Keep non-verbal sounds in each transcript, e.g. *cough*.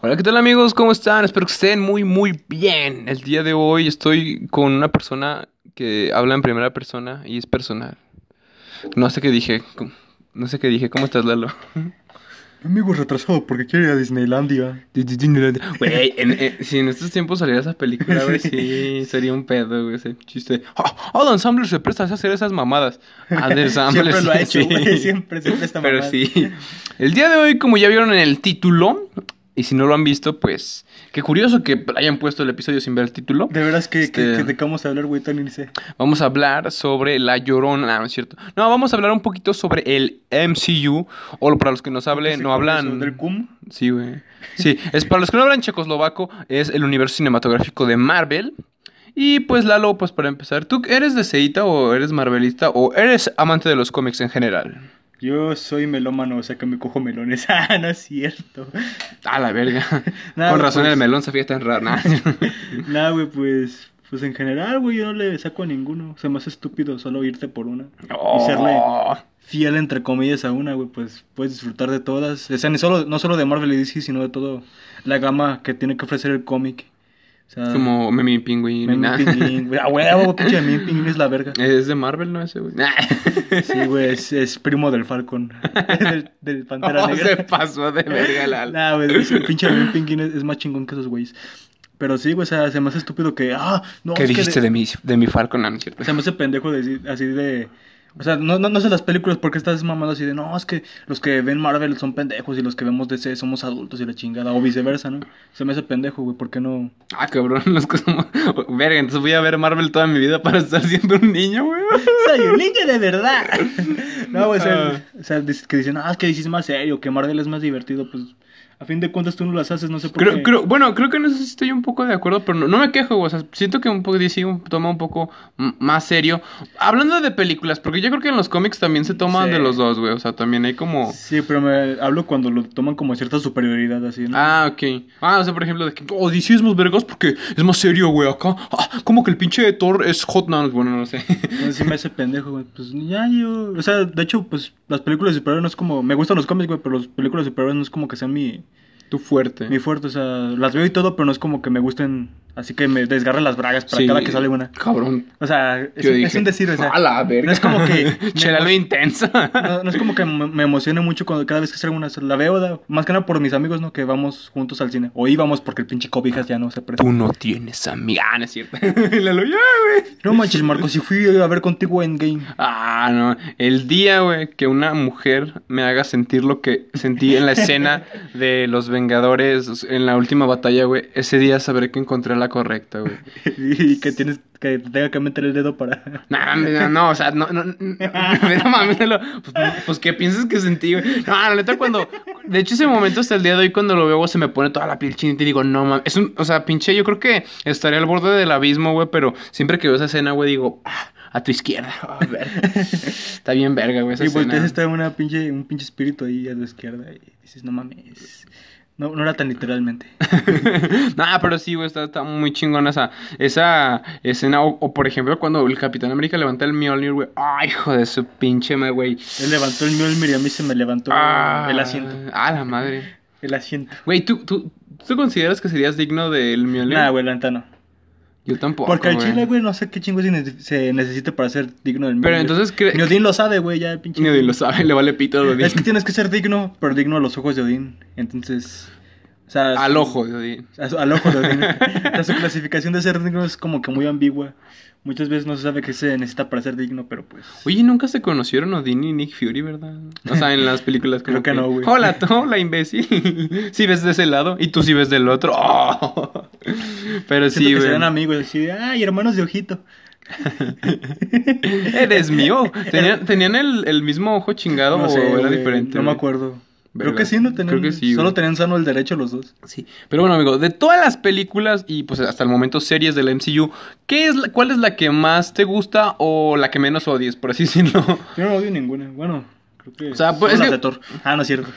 Hola, ¿qué tal amigos? ¿Cómo están? Espero que estén muy, muy bien. El día de hoy estoy con una persona que habla en primera persona y es personal. No sé qué dije. No sé qué dije. ¿Cómo estás, Lalo? Amigo retrasado porque quiere ir a Disneylandia. Güey, en- en- si en estos tiempos saliera esa película, güey, sí, *laughs* sería un pedo, güey, ese chiste. ¡Ah! Adam Sandler se presta a hacer esas mamadas. *laughs* Adam Sandler Siempre lo ha sí, hecho, güey. Siempre, siempre está Pero sí. El día de hoy, como ya vieron en el título, y si no lo han visto, pues qué curioso que hayan puesto el episodio sin ver el título. De veras que, que, Este- que de qué vamos a hablar, güey, tan sé. Vamos a hablar sobre La Llorona. No, es cierto. No, vamos a hablar un poquito sobre el MCU. O para los que nos hablen, ¿Qué no hablan. ¿Del cum? Sí, güey. Sí, es para los que no hablan checoslovaco, es el universo cinematográfico de Marvel. Y pues Lalo, pues para empezar, ¿tú eres de Seita o eres marvelista o eres amante de los cómics en general? Yo soy melómano, o sea que me cojo melones. *laughs* Ah, no es cierto. A la verga. *laughs* Nada, Con razón pues- el melón se fía tan raro. Nah. *laughs* Nada, güey, pues. Pues en general, güey, yo no le saco a ninguno. Se me hace estúpido solo irte por una. Y serle Oh. fiel, entre comillas, a una, güey, pues puedes disfrutar de todas. O sea, ni solo, no solo de Marvel y DC, sino de todo la gama que tiene que ofrecer el cómic. O sea, Como Memi Pingüín. Meme güey. Ah, huevo, pinche Meme Pinguín es la verga. Es de Marvel, ¿no? Ese, güey. *laughs* Sí, güey, es, es primo del Falcon. *laughs* del, del Pantera *laughs* Oh, se Negra. pasó de verga, Lalo. Nah, güey, pinche Meme Pinguín es, es más chingón que esos güeyes. Pero sí, güey, o sea, se me hace estúpido que. Ah, no, ¿Qué que dijiste de, mi, de mi Falcon? No, no es cierto. Se me hace pendejo así de. O sea, no, no, no sé las películas porque estás mamando así de no, es que los que ven Marvel son pendejos y los que vemos DC somos adultos y la chingada, o viceversa, ¿no? Se me hace pendejo, güey, ¿por qué no? Ah, cabrón, los que somos... Verga, entonces voy a ver Marvel toda mi vida para estar siendo un niño, güey. *laughs* Soy un niño de verdad. *laughs* no, güey, o sea, Ah. o sea, dice- que dicen, ah, es que DC es más serio, que Marvel es más divertido, pues a fin de cuentas tú no las haces, no sé por Creo, qué. creo, bueno, creo que en eso estoy un poco de acuerdo, pero no, no me quejo, güey. O sea, siento que un poco DC un- toma un poco más serio. Hablando de películas, porque yo creo que en los cómics también se toman Sí. de los dos, güey. O sea, también hay como... Sí, pero me hablo cuando lo toman como cierta superioridad así, ¿no? Ah, ok. Ah, o sea, por ejemplo, de que... Oh, DC es más vergas porque es más serio, güey, acá. Ah, como que el pinche Thor es hot now. Bueno, no sé. *laughs* Sí me hace pendejo, güey. Pues ya yo. O sea, de hecho, pues las películas de superhéroes no es como. Me gustan los cómics, güey, pero las películas de superhéroes no es como que sean mi, Tú fuerte. mi fuerte. O sea, las veo y todo, pero no es como que me gusten. Así que me desgarren las bragas para Sí. cada que sale una. Cabrón. O sea, es, Yo es dije, un decir, o sea. A la verga. No es como que. *laughs* Chela lo intensa. no, no es como que me, me emocione mucho cuando cada vez que sale una. La veo, da- más que nada por mis amigos, ¿no? Que vamos juntos al cine. O íbamos porque el pinche cobijas ya no se presta. Tú no tienes amiga. Ah, no es cierto. Y *laughs* Lalo, ya, güey. No manches, Marco, si fui a ver contigo Endgame. Ah, no. El día, güey, que una mujer me haga sentir lo que sentí en la escena *laughs* de los Vengadores en la última batalla, güey. Ese día sabré que encontré la correcta, güey. *laughs* y que tienes que te tenga que meter el dedo para. *laughs* No, no, no, o sea, no, no, *laughs* no, no mames, pues, pues, ¿qué piensas que sentí, güey? No, la neta, cuando, de hecho, ese momento hasta el día de hoy, cuando lo veo, güey, se me pone toda la piel chinita y digo, no mames, es un, o sea, pinche, yo creo que estaría al borde del abismo, güey, pero siempre que veo esa escena, güey, digo, ah, a tu izquierda, a ver, está bien verga, güey, esa Y volteas escena. está una pinche, un pinche espíritu ahí a la izquierda y dices, no mames. No, no era tan literalmente. *laughs* Nah, pero sí, güey, está, está muy chingona esa, esa escena. O, o, por ejemplo, cuando el Capitán América levanta el Mjolnir, güey. Ay, hijo de su pinche madre, güey. Él levantó el Mjolnir y a mí se me levantó Ah, el asiento. Ah, la madre. El asiento. Güey, ¿tú, tú, ¿tú consideras que serías digno del Mjolnir? Nada, güey, la neta no. Yo tampoco, Porque el chile, güey, no sé qué chingo se, nece- se necesite para ser digno del. Pero entonces, ¿cree- Ni Odín lo sabe, güey, ya pinche. Ni Odín lo sabe, le vale pito a Odín. Es que tienes que ser digno, pero digno a los ojos de Odín. Entonces. O sea, Al su- ojo de Odín. su- Al ojo de Odín. O sea, su clasificación de ser digno es como que muy ambigua. Muchas veces no se sabe qué se necesita para ser digno, pero pues. Oye, nunca se conocieron Odín y Nick Fury, ¿verdad? O sea, en las películas como Creo que no, güey. Hola, hola, imbécil. *laughs* Sí ves de ese lado y tú sí ves del otro. Oh. *laughs* Pero Siento sí, que güey. serían amigos, así de, ay, hermanos de ojito. *laughs* Eres mío. ¿Tenían, tenían el, el mismo ojo chingado No o era diferente? No me acuerdo. Verga. Creo que sí, no tenían. Creo que sí, Solo güey. tenían sano el derecho los dos. Sí. Pero bueno, amigo, de todas las películas y pues hasta el momento series del MCU, ¿qué es la- ¿cuál es la que más te gusta o la que menos odies, por así *laughs* decirlo? Yo no odio ninguna. Bueno, creo que. O sea, pues, es las que- de Thor. Ah, no es cierto.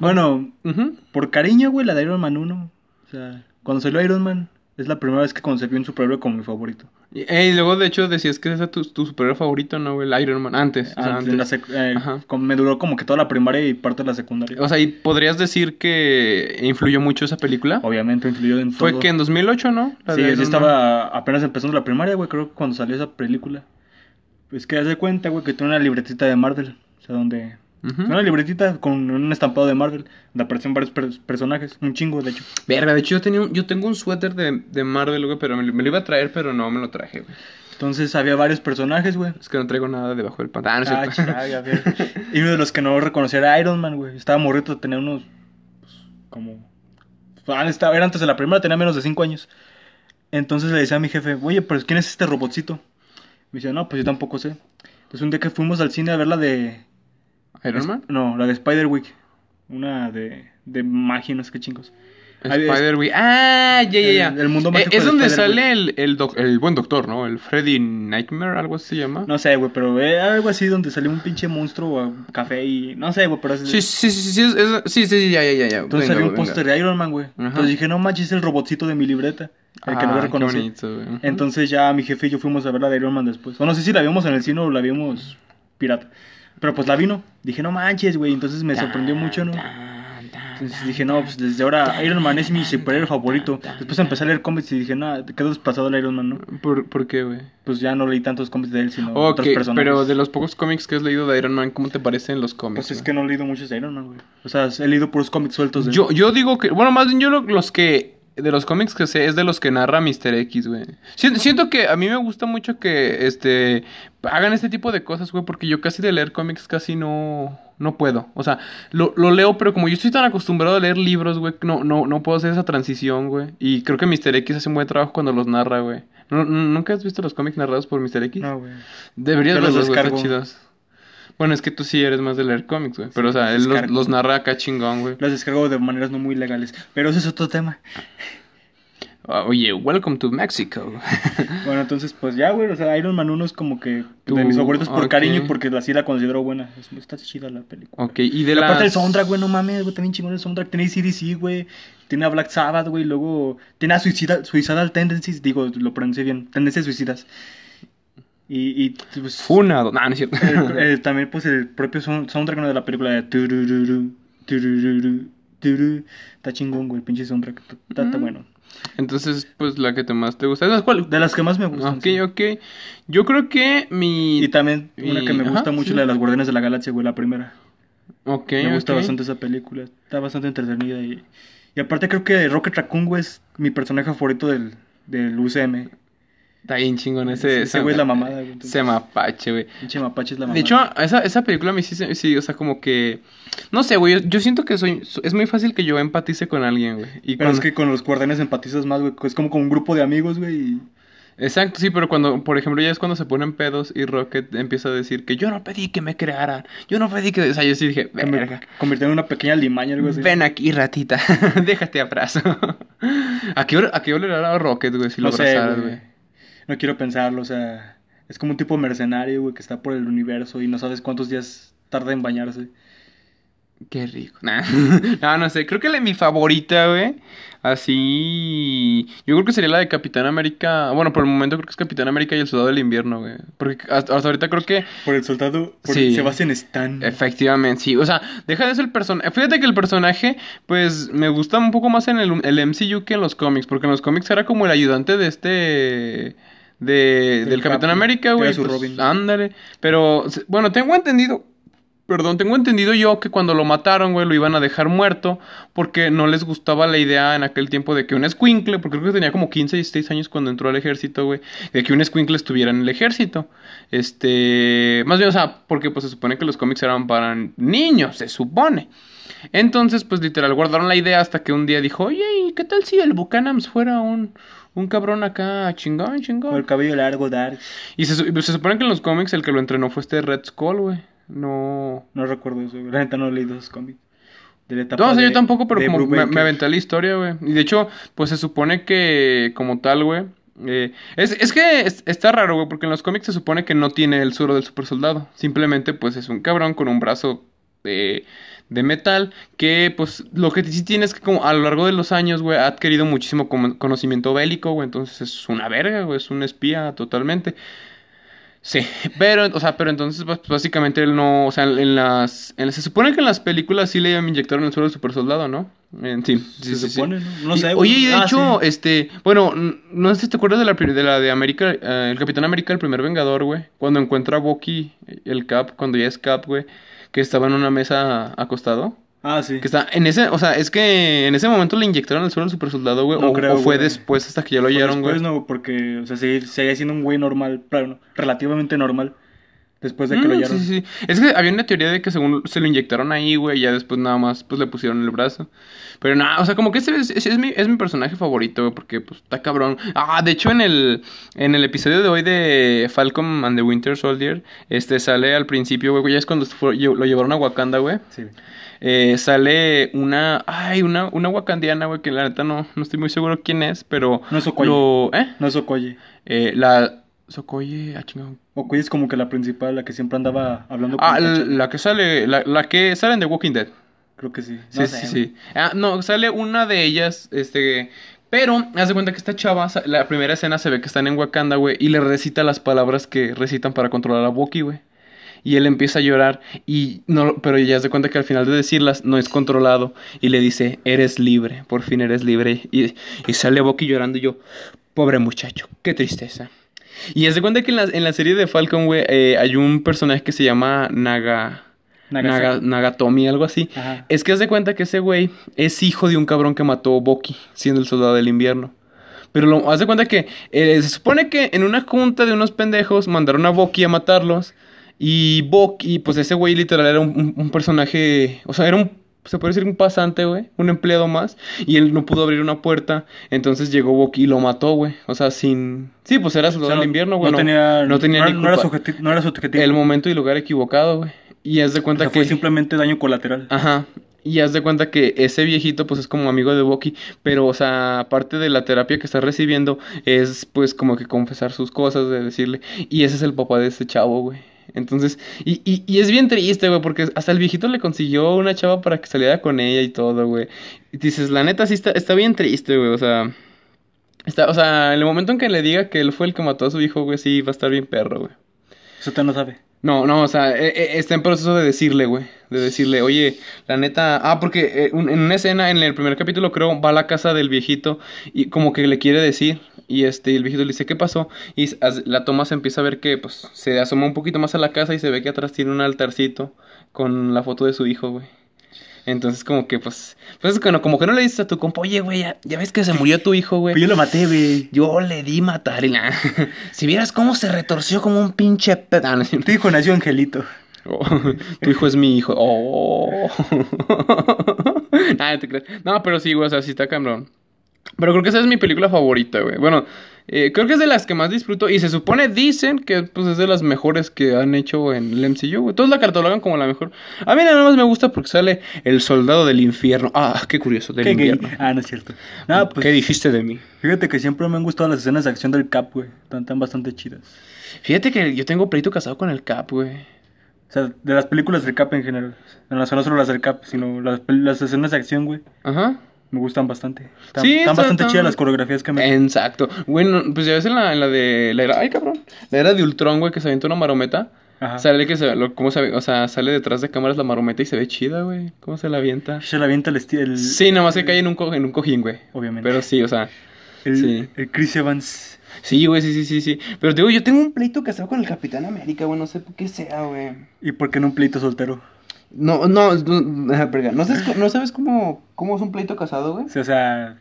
Bueno, Ujú. por cariño, güey, la de Iron Man 1. O sea, cuando salió Iron Man, Es la primera vez que concebí un superhéroe como mi favorito. Y, luego, de hecho, decías que ese es tu, tu superhéroe favorito, ¿no, güey? El Iron Man. Antes. o sea, en la antes. sec- eh, como me duró como que toda la primaria y parte de la secundaria. O sea, ¿y podrías decir que influyó mucho esa película? Obviamente influyó en Fue que en 2008, ¿no? La Sí, yo estaba apenas empezando la primaria, güey, creo que cuando salió esa película. Pues que haz de cuenta, güey, que tiene una libretita de Marvel. O sea, donde... Una libretita con un estampado de Marvel. Donde aparecen varios per- personajes. Un chingo, de hecho. Verga, de hecho yo tenía un- yo tengo un suéter de, de Marvel, güey, pero me, lo- me lo iba a traer, pero no me lo traje, güey. Entonces había varios personajes, güey. Es que no traigo nada debajo del pantalón. Ah, ves. Y uno de los que no reconocía era Iron Man, güey. Estaba morrito, tenía unos. Pues, como. Ah, estaba, era antes de la primera, tenía menos de 5 años. Entonces le decía a mi jefe, oye, pero ¿quién es este robotcito? Me dice, no, pues yo tampoco sé. Entonces un día que fuimos al cine a ver la de. ¿Iron Man? No, la de Spider-Week. Una de. de magia, no sé qué chingos. Spider-Man. Ah, ya, ya, ya. El- mundo Eh, mágico es de donde sale el, el, doc- el buen doctor, ¿no? El Freddy Nightmare, algo así se llama. No sé, güey, pero era algo así donde salió un pinche monstruo o café y. No sé, güey, pero. es- Sí, sí, sí, sí, es- es- sí, sí, sí, ya, ya, ya, ya. Entonces Venga, había un póster de Iron Man, güey. Entonces dije, no manches, es el robotcito de mi libreta. El que no Ah, lo qué reconocí. bonito. Entonces ya mi jefe y yo fuimos a ver la de Iron Man después. O no sé si la vimos en el cine o la vimos pirata. Pero pues la vino. Dije, no manches, güey. Entonces me sorprendió mucho, ¿no? Entonces dije, no, pues desde ahora Iron Man es mi superhéroe favorito. Después empecé a leer cómics y dije, no, quedó despasado el Iron Man, ¿no? ¿Por, ¿Por qué, güey? Pues ya no leí tantos cómics de él, sino Ok, otros personajes. pero de los pocos cómics que has leído de Iron Man, ¿cómo te parecen los cómics? Pues es que no he leído muchos de Iron Man, güey. O sea, he leído puros cómics sueltos de él. Yo, yo digo que, bueno, más bien yo lo- los que, de los cómics que sé, es de los que narra Mr. X, güey. Siento, siento que a mí me gusta mucho que, este, hagan este tipo de cosas, güey, porque yo casi de leer cómics casi no, no puedo. O sea, lo, lo leo, pero como yo estoy tan acostumbrado a leer libros, güey, no, no, no puedo hacer esa transición, güey. Y creo que Mr. X hace un buen trabajo cuando los narra, güey. ¿No- no- ¿Nunca has visto los cómics narrados por Mr. X? No, güey. Deberías los verlos, chidos. Bueno, es que tú sí eres más de leer cómics, güey. Pero, o sea, los él los, los narra acá chingón, güey. Los descargo de maneras no muy legales. Pero ese es otro tema. Ah, Oye, welcome to Mexico. *laughs* Bueno, entonces, pues ya, güey. O sea, Iron Man 1 es como que de mis favoritos por cariño y porque así la considero buena. Es- está chida la película. ok, y de la. aparte el soundtrack, güey, no mames, güey, también chingón el soundtrack. Tiene CDC, güey. Tiene a Black Sabbath, güey. Luego tiene a Suicida, Suicidal Tendencies. Digo, lo pronuncié bien. Tendencias suicidas. Y, y pues, Funado. No, no es cierto. el- *laughs* el- también, pues, el propio sound- soundtrack ¿no? de la película de... turururu, turururu, turu. Está chingón, güey, el pinche soundtrack. Está, está Mm. bueno. Entonces, pues la que te más te gusta. ¿Sabes cuál? De las que más me gustan. Ok, sí. ok. Yo creo que mi. Y también una que me ajá, gusta mucho, sí. la de las Guardianes de la Galaxia, güey, la primera. Ok, me gusta bastante esa película. Está bastante entretenida. Y, y aparte creo que Rocket Raccoon, güey, es mi personaje favorito del, del UCM. Está bien chingón ese. Ese güey es la mamada, güey. Ese mapache, güey. Pinche mapache es la mamada. De hecho, esa, esa película me sí, sí, o sea, como que. No sé, güey. Yo, yo siento que soy. Es muy fácil que yo empatice con alguien, güey. Y Pero cuando- es que con los guardianes empatizas más, güey. Es como con un grupo de amigos, güey. y- Exacto, sí, pero cuando, por ejemplo, ya es cuando se ponen pedos y Rocket empieza a decir que yo no pedí que me crearan. Yo no pedí que. O sea, yo sí dije, verga. convirtió en una pequeña limaña, algo así. Ven aquí, ratita. *laughs* Déjate abrazo. *laughs* ¿A qué, hora- ¿A qué olerá Rocket, güey, si lo no sé, abrazaras, güey. No quiero pensarlo, o sea. Es como un tipo mercenario, güey, que está por el universo y no sabes cuántos días tarda en bañarse. Qué rico. Nah. *laughs* no, no sé. Creo que la, mi favorita, güey. Así. Yo creo que sería la de Capitán América. Bueno, por el momento creo que es Capitán América y el Soldado del Invierno, güey. Porque hasta, hasta ahorita creo que. Por el soldado, por Sí. Sebastian Stan. Efectivamente, sí. O sea, deja de ser el personaje. Fíjate que el personaje, pues, me gusta un poco más en el, el MCU que en los cómics. Porque en los cómics era como el ayudante de este. De, del Capitán Cap, América, güey. pues. Ándale. Pero, bueno, tengo entendido. Perdón, tengo entendido yo que cuando lo mataron, güey, lo iban a dejar muerto porque no les gustaba la idea en aquel tiempo de que un escuincle, porque creo que tenía como 15, 16 años cuando entró al ejército, güey, de que un escuincle estuviera en el ejército. Este, más bien, o sea, porque pues se supone que los cómics eran para niños, se supone. Entonces, pues literal, guardaron la idea hasta que un día dijo, oye, ¿y qué tal si el Bucanams fuera un, un cabrón acá chingón, Con el chingón? cabello largo, dark. Y se, se supone que en los cómics el que lo entrenó fue este Red Skull, güey. No, No recuerdo eso, güey. La neta no he leído esos cómics. De la etapa No, o sea, de- yo tampoco, pero como me, aventé la historia, güey. Y de hecho, pues se supone que como tal, güey. eh, es, es que es- está raro, güey, porque en los cómics se supone que no tiene el suero del super soldado. Simplemente, pues es un cabrón con un brazo de, de metal, que pues lo que sí tiene es que como a lo largo de los años, güey, ha adquirido muchísimo conocimiento bélico, güey, entonces es una verga, güey, es un espía totalmente. Sí, *laughs* pero, o sea, pero entonces pues, básicamente él no, o sea, en las, en- se supone que en las películas sí le inyectaron el suelo al super soldado, ¿no? En- sí, sí, Se sí, sí. supone, ¿no? Sé. Oye, y de Ah, hecho, sí. este, bueno, no sé si te acuerdas de la, de la de América, eh, el Capitán América, el primer Vengador, güey, cuando encuentra a Bucky, el Cap, cuando ya es Cap, güey, que estaba en una mesa acostado. Ah, sí. Que está en ese, o sea, es que en ese momento le inyectaron el suelo al super soldado, güey, No o, creo, o fue güey. después hasta que ya lo hallaron, güey. después, no, porque, o sea, seguía siendo un güey normal, claro, relativamente normal, después de que lo Mm, hallaron. sí, sí, sí. Es que había una teoría de que según se lo inyectaron ahí, güey, ya después nada más pues le pusieron el brazo. Pero nada, o sea, como que ese es, es- es mi, es mi personaje favorito, güey, porque pues está cabrón. Ah, de hecho en el en el episodio de hoy de Falcon and the Winter Soldier, este sale al principio, güey, ya es cuando fue- lo llevaron a Wakanda, güey. Sí. Eh, sale una, ay, una una wakandiana, güey, que la neta no no estoy muy seguro quién es, pero No es Okoye. lo ¿eh? No es Okoye. Eh, la Sokoye, ah, chingado. Okoye es como que la principal, la que siempre andaba hablando Ah, con la, Tacha. la que sale, la, la que sale en The Walking Dead. Creo que sí. Sí, No sí, sé, sí. Ah, no, sale una de ellas, este... Pero, haz de cuenta que esta chava, la primera escena se ve que están en Wakanda, güey, y le recita las palabras que recitan para controlar a Bucky, güey. Y él empieza a llorar, y no, pero ella se cuenta que al final de decirlas no es controlado, y le dice, eres libre, por fin eres libre. Y, y sale Bucky llorando, y yo, pobre muchacho, qué tristeza. Y haz de cuenta que en la, en la serie de Falcon, güey, eh, hay un personaje que se llama Naga... Naga, Nagatomi, algo así. Ajá. Es que haz de cuenta que ese güey es hijo de un cabrón que mató a Bucky, siendo el soldado del invierno. Pero lo, haz de cuenta que eh, se supone que en una junta de unos pendejos mandaron a Bucky a matarlos. Y Bucky, pues ese güey literal era un, un- un personaje, o sea, era un, se puede decir un pasante, güey, un empleado más. Y él no pudo abrir una puerta, entonces llegó Bucky y lo mató, güey. O sea, sin... Sí, pues era O soldado del invierno, güey. No, tenía, no tenía no, ni era- su no era su objetivo. El momento y lugar equivocado, güey. Y haz de O cuenta sea, que... fue simplemente daño colateral. Ajá. Y haz de cuenta que ese viejito, pues es como amigo de Bucky. Pero, o sea, aparte de la terapia que está recibiendo, es pues como que confesar sus cosas, de decirle. Y ese es el papá de ese chavo, güey. Entonces, y, y, y es bien triste, güey, porque hasta el viejito le consiguió una chava para que saliera con ella y todo, güey. Y dices, la neta, sí está, está bien triste, güey, o sea. Está, o sea, en el momento en que le diga que él fue el que mató a su hijo, güey, sí, va a estar bien perro, güey. Eso usted no sabe. No, no, o sea, eh, eh, está en proceso de decirle, güey. De decirle, oye, la neta. Ah, porque eh, un- en una escena, en el primer capítulo, creo, va a la casa del viejito y como que le quiere decir. Y este, el viejito le dice, ¿qué pasó? Y la toma se empieza a ver que, pues, se asoma un poquito más a la casa y se ve que atrás tiene un altarcito con la foto de su hijo, güey. Entonces, como que, pues, pues, como, como que no le dices a tu compa, oye, güey, ya, ya ves que se murió tu hijo, güey. Pero yo lo maté, güey. Yo le di matar y la... *laughs* si vieras cómo se retorció como un pinche... pe- no es cierto. Tu hijo nació Angelito. Oh, *laughs* tu hijo es mi hijo. Oh. *laughs* No te creas. No, pero sí, güey, o sea, sí está cabrón. Pero creo que esa es mi película favorita, güey. Bueno, eh, creo que es de las que más disfruto. Y se supone, dicen que pues, es de las mejores que han hecho en el MCU. Todos la catalogan como la mejor. A mí nada más me gusta porque sale el soldado del infierno. Ah, qué curioso, del Qué gay. invierno. Ah, no es cierto. No, pues ¿Qué dijiste de mí? fíjate que siempre me han gustado las escenas de acción del Cap, güey. Están, bastante chidas. Fíjate que yo tengo pleito casado con el Cap, güey. O sea, de las películas del Cap en general. No, no solo las del Cap, sino las, las escenas de acción, güey. Ajá. Me gustan bastante. Están, Sí, están está- bastante chidas las coreografías que me... Exacto. Bueno, pues ya ves en la, en la de la era, ay cabrón, la era de Ultron, güey, que se avienta una marometa. Ajá. Sale que se, lo, cómo se, o sea, sale detrás de cámaras la marometa y se ve chida, güey. ¿Cómo se la avienta? Se la avienta el estilo... Sí, nada más que cae en un, co- en un cojín, güey. Obviamente. Pero sí, o sea, el, sí. el Chris Evans. sí, güey, sí, sí, sí, sí. Pero te digo, yo tengo un pleito casado con el Capitán América, güey, no sé por qué sea, güey. ¿Y por qué en un pleito soltero? No, no, no, verga, ¿no sabes, ¿no sabes cómo, cómo es un pleito casado, güey? Sí, o sea,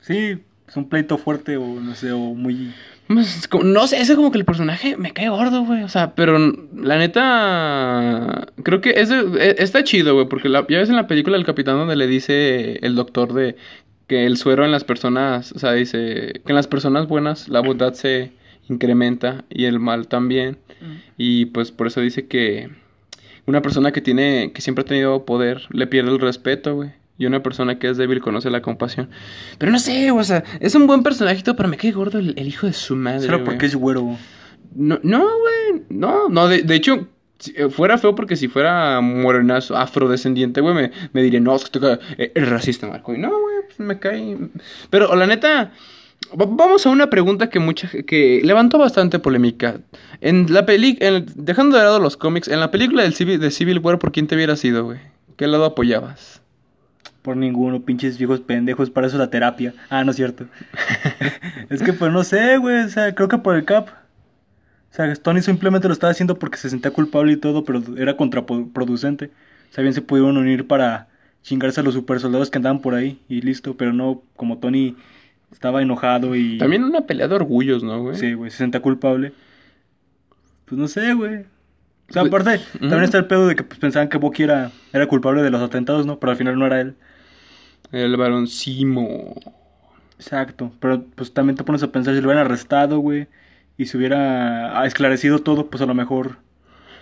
sí, es un pleito fuerte o no sé, o muy... Pues, no sé, ese como que el personaje me cae gordo, güey. O sea, pero la neta. Creo que ese, e- está chido, güey. Porque la- ya ves en la película del capitán donde le dice el doctor de que el suero en las personas. O sea, dice que en las personas buenas la bondad se incrementa y el mal también. Y pues por eso dice que una persona que tiene, que siempre ha tenido poder, le pierde el respeto, güey. Y una persona que es débil conoce la compasión. Pero no sé, o sea, es un buen personajito, pero me cae gordo el, el hijo de su madre. Solo porque es güero. No, no, güey. No, no, de, de hecho, si, eh, fuera feo porque si fuera morenazo, afrodescendiente, güey, me, me diría, no, es que eh, eres racista, Marco. Y no, güey, pues me cae. Pero la neta, vamos a una pregunta que mucha que levantó bastante polémica. En la peli, en- dejando de lado los cómics, en la película del Civil, de Civil War, ¿por quién te hubieras sido, güey? ¿Qué lado apoyabas? Por ninguno, pinches viejos pendejos, para eso la terapia. Ah, no es cierto. *laughs* es que pues no sé, güey, o sea, creo que por el Cap. O sea, Tony simplemente lo estaba haciendo porque se sentía culpable y todo, pero era contraproducente. O sea, bien se pudieron unir para chingarse a los super soldados que andaban por ahí y listo, pero no, como Tony estaba enojado y... También una pelea de orgullos, ¿no, güey? Sí, güey, se sentía culpable. Pues no sé, güey. O sea, aparte, también está el pedo de que pues, pensaban que Bucky era, era culpable de los atentados, ¿no? Pero al final no era él. El baroncimo. Exacto, pero pues también te pones a pensar si lo hubieran arrestado, güey, y se hubiera esclarecido todo, pues a lo mejor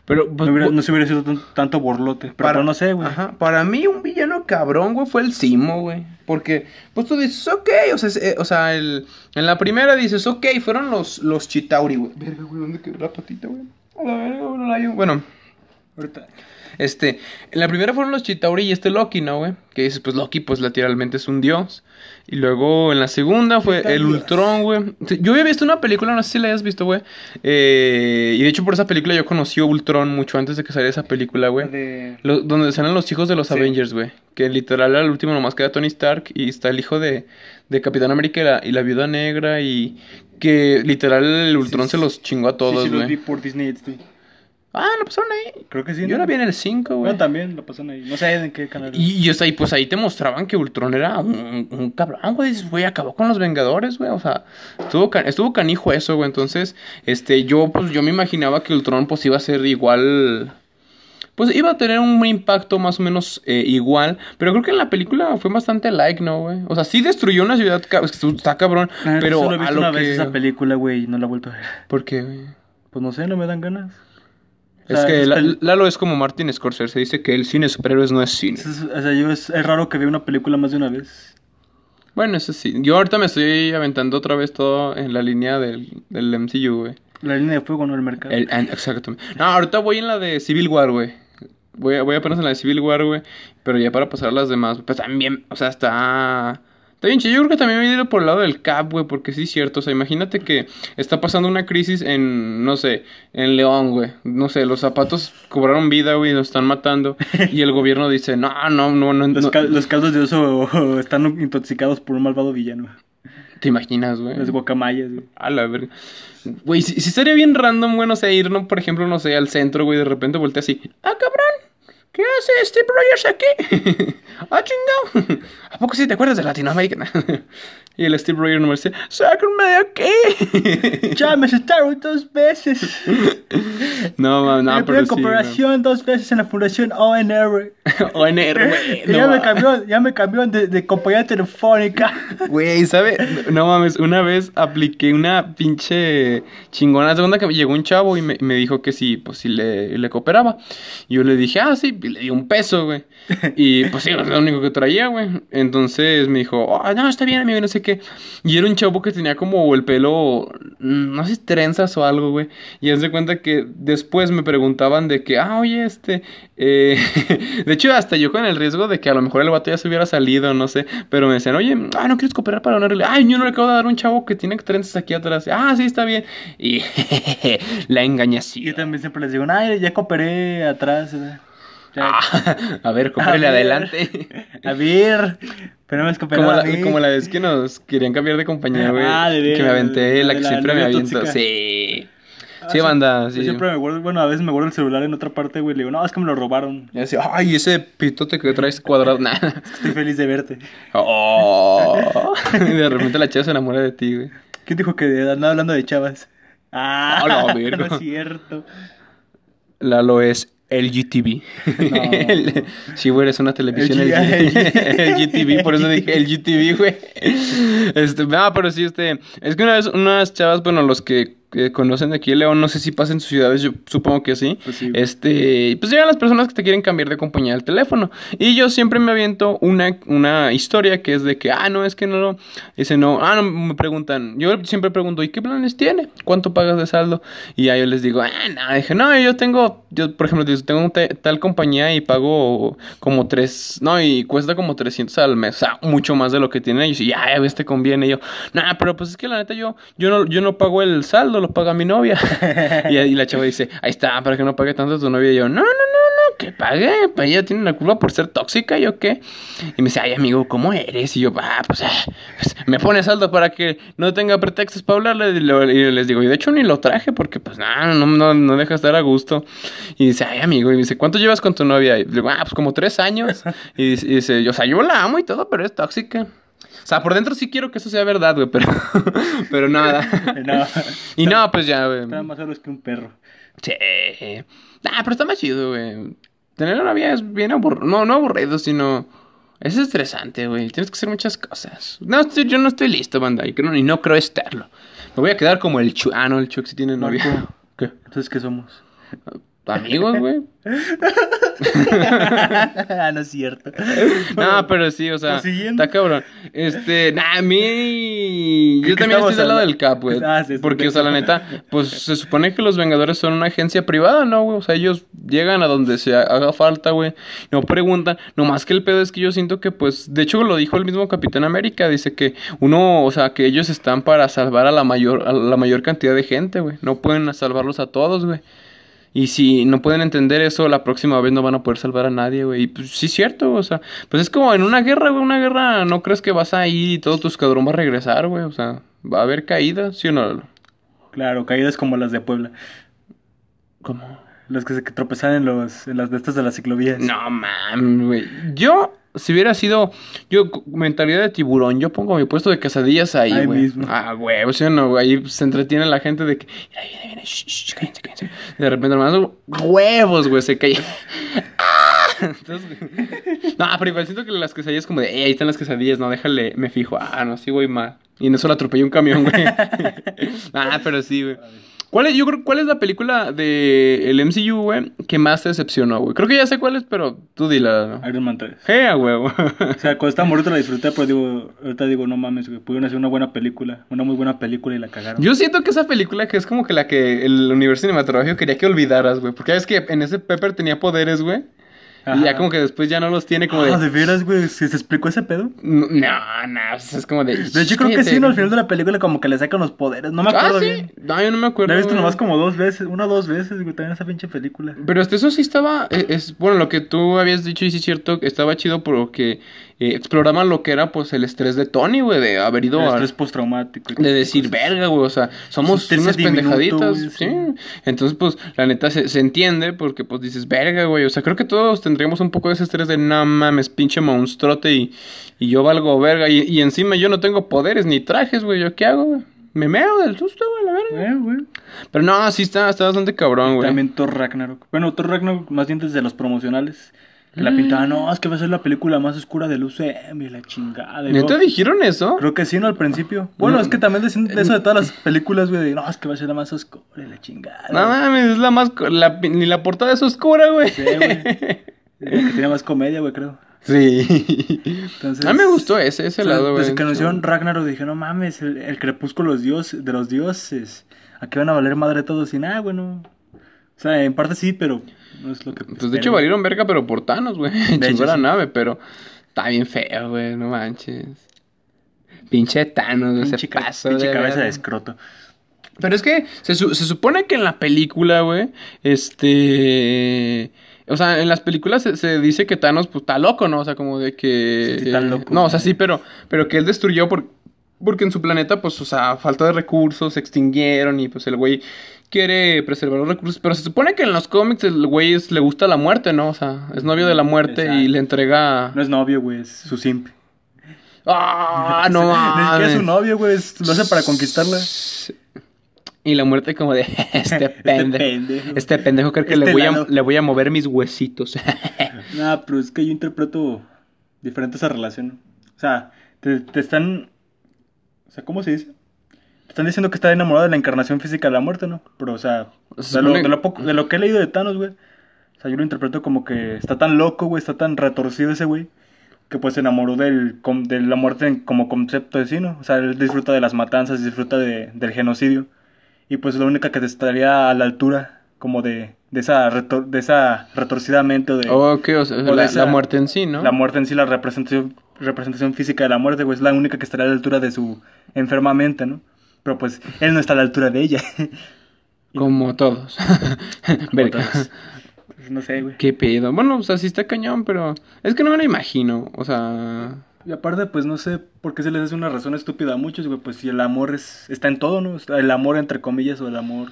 Pero, pues, no, hubiera- bu- no se hubiera sido tan- tanto borlote. Pero, Para- pues, no sé, güey. Ajá, para mí un villano cabrón, güey, fue el Simo, güey. Porque, pues tú dices, ok, o sea, es- eh, o sea el, en la primera dices, ok, fueron los, los Chitauri, güey. Verga, güey, ¿dónde quedó la patita, güey? A la verga, güey, no la hallo. Bueno, Ahorita. Este, en la primera fueron los Chitauri y este Loki, ¿no, güey? Que dices, pues Loki, pues literalmente es un dios. Y luego en la segunda fue el. Ultron, güey. Yo había visto una película, no sé si la hayas visto, güey. Eh, y de hecho por esa película yo conocí a Ultron mucho antes de que saliera esa película, güey. De... Donde salen los hijos de los Sí. Avengers, güey. Que literal al último nomás queda Tony Stark y está el hijo de, de Capitán América y la, y la viuda negra y que literal el Ultron Sí, se los chingó a todos, sí, sí, los vi güey. por Disney. Ah, lo pasaron ahí. Creo que sí. Yo ¿no? la vi en el 5, güey. Bueno, también lo pasan ahí. No sé en qué canal. Y, y, o sea, y pues ahí te mostraban que Ultron era un, un cabrón, güey. Dices, Güey, acabó con los Vengadores, güey. O sea, estuvo, estuvo canijo eso, güey. Entonces, este, yo, pues, yo me imaginaba que Ultron, pues, iba a ser igual. Pues iba a tener un impacto más o menos eh, igual. Pero creo que en la película fue bastante like, ¿no, güey? O sea, sí destruyó una ciudad, ca- es que está cabrón. Ah, pero solo he a visto lo una que. vez esa película, güey, y no la he vuelto a ver. ¿Por qué, güey? Pues no sé, no me dan ganas. Es que es la- Lalo es como Martin Scorsese. Dice que el cine de superhéroes no es cine. es- o sea, yo es, es raro que vea una película más de una vez. Bueno, eso sí. Yo ahorita me estoy aventando otra vez todo en la línea del, del MCU, güey. La línea de fuego, no el mercado. El- ah, exactamente. No, ahorita voy en la de Civil War, güey. Voy, voy apenas en la de Civil War, güey. Pero ya para pasar a las demás. Pues también, o sea, está... Está bien chido. Yo creo que también voy a ir por el lado del Cap, güey. Porque sí es cierto. O sea, imagínate que está pasando una crisis en, no sé, en León, güey. No sé, los zapatos cobraron vida, güey. Nos están matando. Y el gobierno dice, no, no, no, no. Los, no". cal- los caldos de oso *laughs* están intoxicados por un malvado villano. ¿Te imaginas, güey? Las guacamayas, güey. A la verga. Güey, si, si estaría bien random, güey, no sé, ir, ¿no? por ejemplo, no sé, al centro, güey, de repente voltea así. ¡Ah, cabrón! ¿Qué hace Steve Rogers aquí? *laughs* ¡Ah, chingado! *laughs* ¿A poco sí te acuerdas de Latinoamérica? *laughs* y el Steve Rogers nomás dice, ¡sáquenme de aquí! *laughs* Ya me asestaron dos veces. *laughs* no, ma- no, pero sí, cooperación dos veces en la fundación ONR. *laughs* ONR, güey. No ya, me cambió, ya me cambió de, de compañía telefónica. Güey, ¿sabe? No mames, una vez apliqué una pinche chingona. Segunda que me llegó un chavo y me, me dijo que sí, pues sí le, le cooperaba. Y yo le dije, ah, sí, y le di un peso, güey. Y pues sí, es lo único que traía, güey. Entonces me dijo, ah, no, está bien, amigo, no sé qué. Y era un chavo que tenía como el pelo, mm, no sé, trenzas o algo, güey. Y haz de cuenta que después me preguntaban de que, ah, oye, este. eh, *laughs* de hecho, hasta yo con el riesgo de que a lo mejor el vato ya se hubiera salido, no sé. Pero me decían, oye, ah, no quieres cooperar para realidad. Ay, yo no le acabo de dar un chavo que tiene trenzas aquí atrás. Ah, sí, está bien. Y *laughs* la Y yo engañación. también siempre les digo, ay, ya cooperé atrás. ¿verdad? Ah, *laughs* a ver, A ver. adelante. A ver, pero no me Como la, a mí. como la vez que nos querían cambiar de compañía, güey. Ah, de que me aventé, la de que la siempre me aviento. Sí. Ah, Sí, banda, Yo siempre me guardo, bueno, a veces me guardo el celular en otra parte, güey. Le digo, no, es que me lo robaron. Y así, ay, ese pitote *laughs* que traes cuadrado. Nah. Estoy feliz de verte. Oh. *laughs* y de repente la chava se enamora de ti, güey. ¿Quién dijo que andaba hablando de chavas? Ah, verga. no es cierto. Lalo es LGTV. El- sí, güey, eres una televisión El G- LG LGTV, *laughs* por eso dije LGTV, güey. Este, no, pero sí, este, es que una vez unas chavas, bueno, los que que conocen de aquí en León, no sé si pasa en sus ciudades, yo supongo que sí. Pues sí. Este, pues llegan las personas que te quieren cambiar de compañía del teléfono. Y yo siempre me aviento una, una historia que es de que, ah, no, es que no lo. Dice, no, ah, no, me preguntan. Yo siempre pregunto, ¿y qué planes tiene? ¿Cuánto pagas de saldo? Y ya yo les digo, ah, no, dije, no, yo tengo, yo, por ejemplo, tengo te- tal compañía y pago como tres, no, y cuesta como 300 al mes, o sea, mucho más de lo que tienen ellos. Y ya, ya ves, te conviene. Y yo, no, pero pues es que la neta yo, yo no, yo no pago el saldo, lo paga mi novia. *laughs* y, y la chava dice, ahí está, para que no pague tanto tu novia. Y yo, no, no, no, no, que pague, pues ella tiene la culpa por ser tóxica, ¿yo qué? Y me dice, ay, amigo, ¿cómo eres? Y yo, ah, pues, ah, pues, me pone saldo para que no tenga pretextos para hablarle. Y, lo- y les digo, y de hecho ni lo traje porque, pues, no, no, no deja estar a gusto. Y dice, ay, amigo, y me dice, ¿cuánto llevas con tu novia? Y le digo, ah, pues como tres años. Y dice, y dice, o sea, yo la amo y todo, pero es tóxica. O sea, por dentro sí quiero que eso sea verdad, güey, pero, *laughs* pero nada. *laughs* No, Y no, pues ya, güey. está más solo que un perro. Sí. Ah, pero está más chido, güey. Tener una novia es bien aburrido. No, no aburrido, sino. Es estresante, güey. Tienes que hacer muchas cosas. No, estoy- yo no estoy listo, banda. Y, creo, y no creo estarlo. Me voy a quedar como el Chu. Ah, no, el Chuck sí tiene novia. *laughs* ¿Qué? Entonces, ¿qué somos? Amigos, güey. *laughs* ah, no es cierto. No, pero sí, o sea, está cabrón. Este, nah, a mí. Yo ¿Qué también estoy del lado del Cap, güey. *laughs* Ah, sí, porque, o sea, la neta, pues se supone que los Vengadores son una agencia privada, ¿no, güey? O sea, ellos llegan a donde se ha- haga falta, güey. No preguntan. Nomás que el pedo es que yo siento que, pues, de hecho lo dijo el mismo Capitán América. Dice que uno, o sea, que ellos están para salvar a la mayor, a la mayor cantidad de gente, güey. No pueden salvarlos a todos, güey. Y si no pueden entender eso, la próxima vez no van a poder salvar a nadie, güey. Y pues sí es cierto, o sea, pues es como en una guerra, güey, una guerra, no crees que vas a ir y todo tu escuadrón va a regresar, güey, o sea, va a haber caídas, ¿sí o no? Claro, caídas como las de Puebla. ¿Cómo? Los que se que tropezaban en, los, en las de estas de las ciclovías. No, mames, güey. Yo, si hubiera sido, yo, mentalidad de tiburón, yo pongo mi puesto de quesadillas ahí, Ahí güey. mismo. Ah, güey, o sea, no, güey, ahí se entretiene la gente de que, mira, viene, viene, shh, shh, cállense, cállense. De repente, hermano, huevos, güey, se cae. *laughs* ¡Ah! Entonces, no, pero igual siento que las quesadillas como de, "Ey, ahí están las quesadillas, no, déjale, me fijo, ah, no, sí, güey, mal. Y en eso la atropelló un camión, güey. *laughs* ah, pero sí, güey. ¿Cuál es, yo creo, ¿cuál es la película de el MCU, güey, que más te decepcionó, güey? Creo que ya sé cuál es, pero tú dila. Iron Man 3. ¡Jea, huevo! O sea, cuando estaba morrito la disfruté, pero digo, ahorita digo, no mames, güey, pudieron hacer una buena película, una muy buena película y la cagaron. Yo siento que esa película que es como que la que el universo cinematográfico quería que olvidaras, güey. Porque es que en ese Pepper tenía poderes, güey. Y ya como que después ya no los tiene como de... Ah, ¿de veras, güey? ¿Se, se explicó ese pedo? No, no, pues es como de... De hecho, creo que sí, ¿no? Al final de la película como que le sacan los poderes. No me Ah, acuerdo sí. bien. No, yo no me acuerdo. La he visto nomás como dos veces, una o dos veces, güey, también esa pinche película. Pero hasta eso sí estaba, eh, es, bueno, lo que tú habías dicho y sí es cierto, que estaba chido porque eh, exploraban lo que era pues el estrés de Tony, güey, de haber ido El a... estrés postraumático. De decir, cosas. verga, güey, o sea, somos unas pendejaditas, sí. sí. Entonces, pues, la neta se, se entiende porque, pues, dices, verga, güey, o sea, creo que todos tendríamos un poco de ese estrés de, no mames, pinche monstruote y, y yo valgo verga y, y encima yo no tengo poderes ni trajes, güey, ¿yo qué hago, güey? Me meo del susto, güey, la verga. Güey. Pero no, sí está, está bastante cabrón, güey. También Thor Ragnarok. Bueno, Thor Ragnarok más bien desde los promocionales. Que Mm. la pintaban, no, es que va a ser la película más oscura del UCM y la chingada. ¿Neta luego- dijeron eso? Creo que sí, ¿no? Al principio. Bueno, No. es que también decían de eso de todas las *laughs* películas, güey. de, No, es que va a ser la más oscura y la chingada. No mames, es la más... La, ni la portada es oscura, güey. Sí, güey. *laughs* Que tenía más comedia, güey, creo. Sí. Entonces, A mí me gustó ese, ese lado, güey. Desde que anunciaron Ragnarok dije, no mames, el, el crepúsculo de los, dios, de los dioses. Aquí van a valer madre todos y nada, bueno. O sea, en parte sí, pero no es lo que. Pues de hecho valieron verga, pero por Thanos, güey. *laughs* Chingó la sí. nave, pero está bien feo, güey, no manches. Pinche Thanos, Pinche, ca- pasó pinche de cabeza de escroto. Pero es que se, se supone que en la película, güey, este... O sea, en las películas se, se dice que Thanos, pues, está loco, ¿no? O sea, como de que... Sí, está loco. No, o sea, sí, pero, pero que él destruyó por, porque en su planeta, pues, o sea, falta de recursos, se extinguieron y, pues, el güey quiere preservar los recursos. Pero se supone que en los cómics el güey es- le gusta la muerte, ¿no? O sea, es novio de la muerte y le entrega... No es novio, güey, es su simp. ¡Ah, *laughs* no siquiera es su novio, güey, es- lo hace para conquistarla. Y la muerte como de *laughs* este pendejo. pendejo. Este pendejo creo que Este le, voy a, le voy a mover mis huesitos. *laughs* Nah, pero es que yo interpreto diferente esa relación. O sea, te, te están. O sea, ¿cómo se dice? Están diciendo que está enamorado de la encarnación física de la muerte, ¿no? Pero, o sea, Se de lo, supone- de lo poco, de lo que he leído de Thanos, güey. O sea, yo lo interpreto como que está tan loco, güey, está tan retorcido ese güey, que pues se enamoró del, de la muerte como concepto de sí, ¿no? O sea, él disfruta de las matanzas, disfruta de, del genocidio. Y pues la única que estaría a la altura, como de, de esa, retor- de esa retorcida mente o de... Ok, o sea, O la, esa- la muerte en sí, ¿no? La muerte en sí, la representación, representación física de la muerte, güey, es la única que estaría a la altura de su enferma mente, ¿no? Pero pues él no está a la altura de ella. *laughs* Como todos. *laughs* Verga. Otras. Pues, no sé, güey. Qué pedo. Bueno, o sea, sí está cañón, pero es que no me lo imagino. O sea, Y aparte, pues no sé por qué se les hace una razón estúpida a muchos, güey. Pues si el amor es, está en todo, ¿no? El amor, entre comillas, o el amor,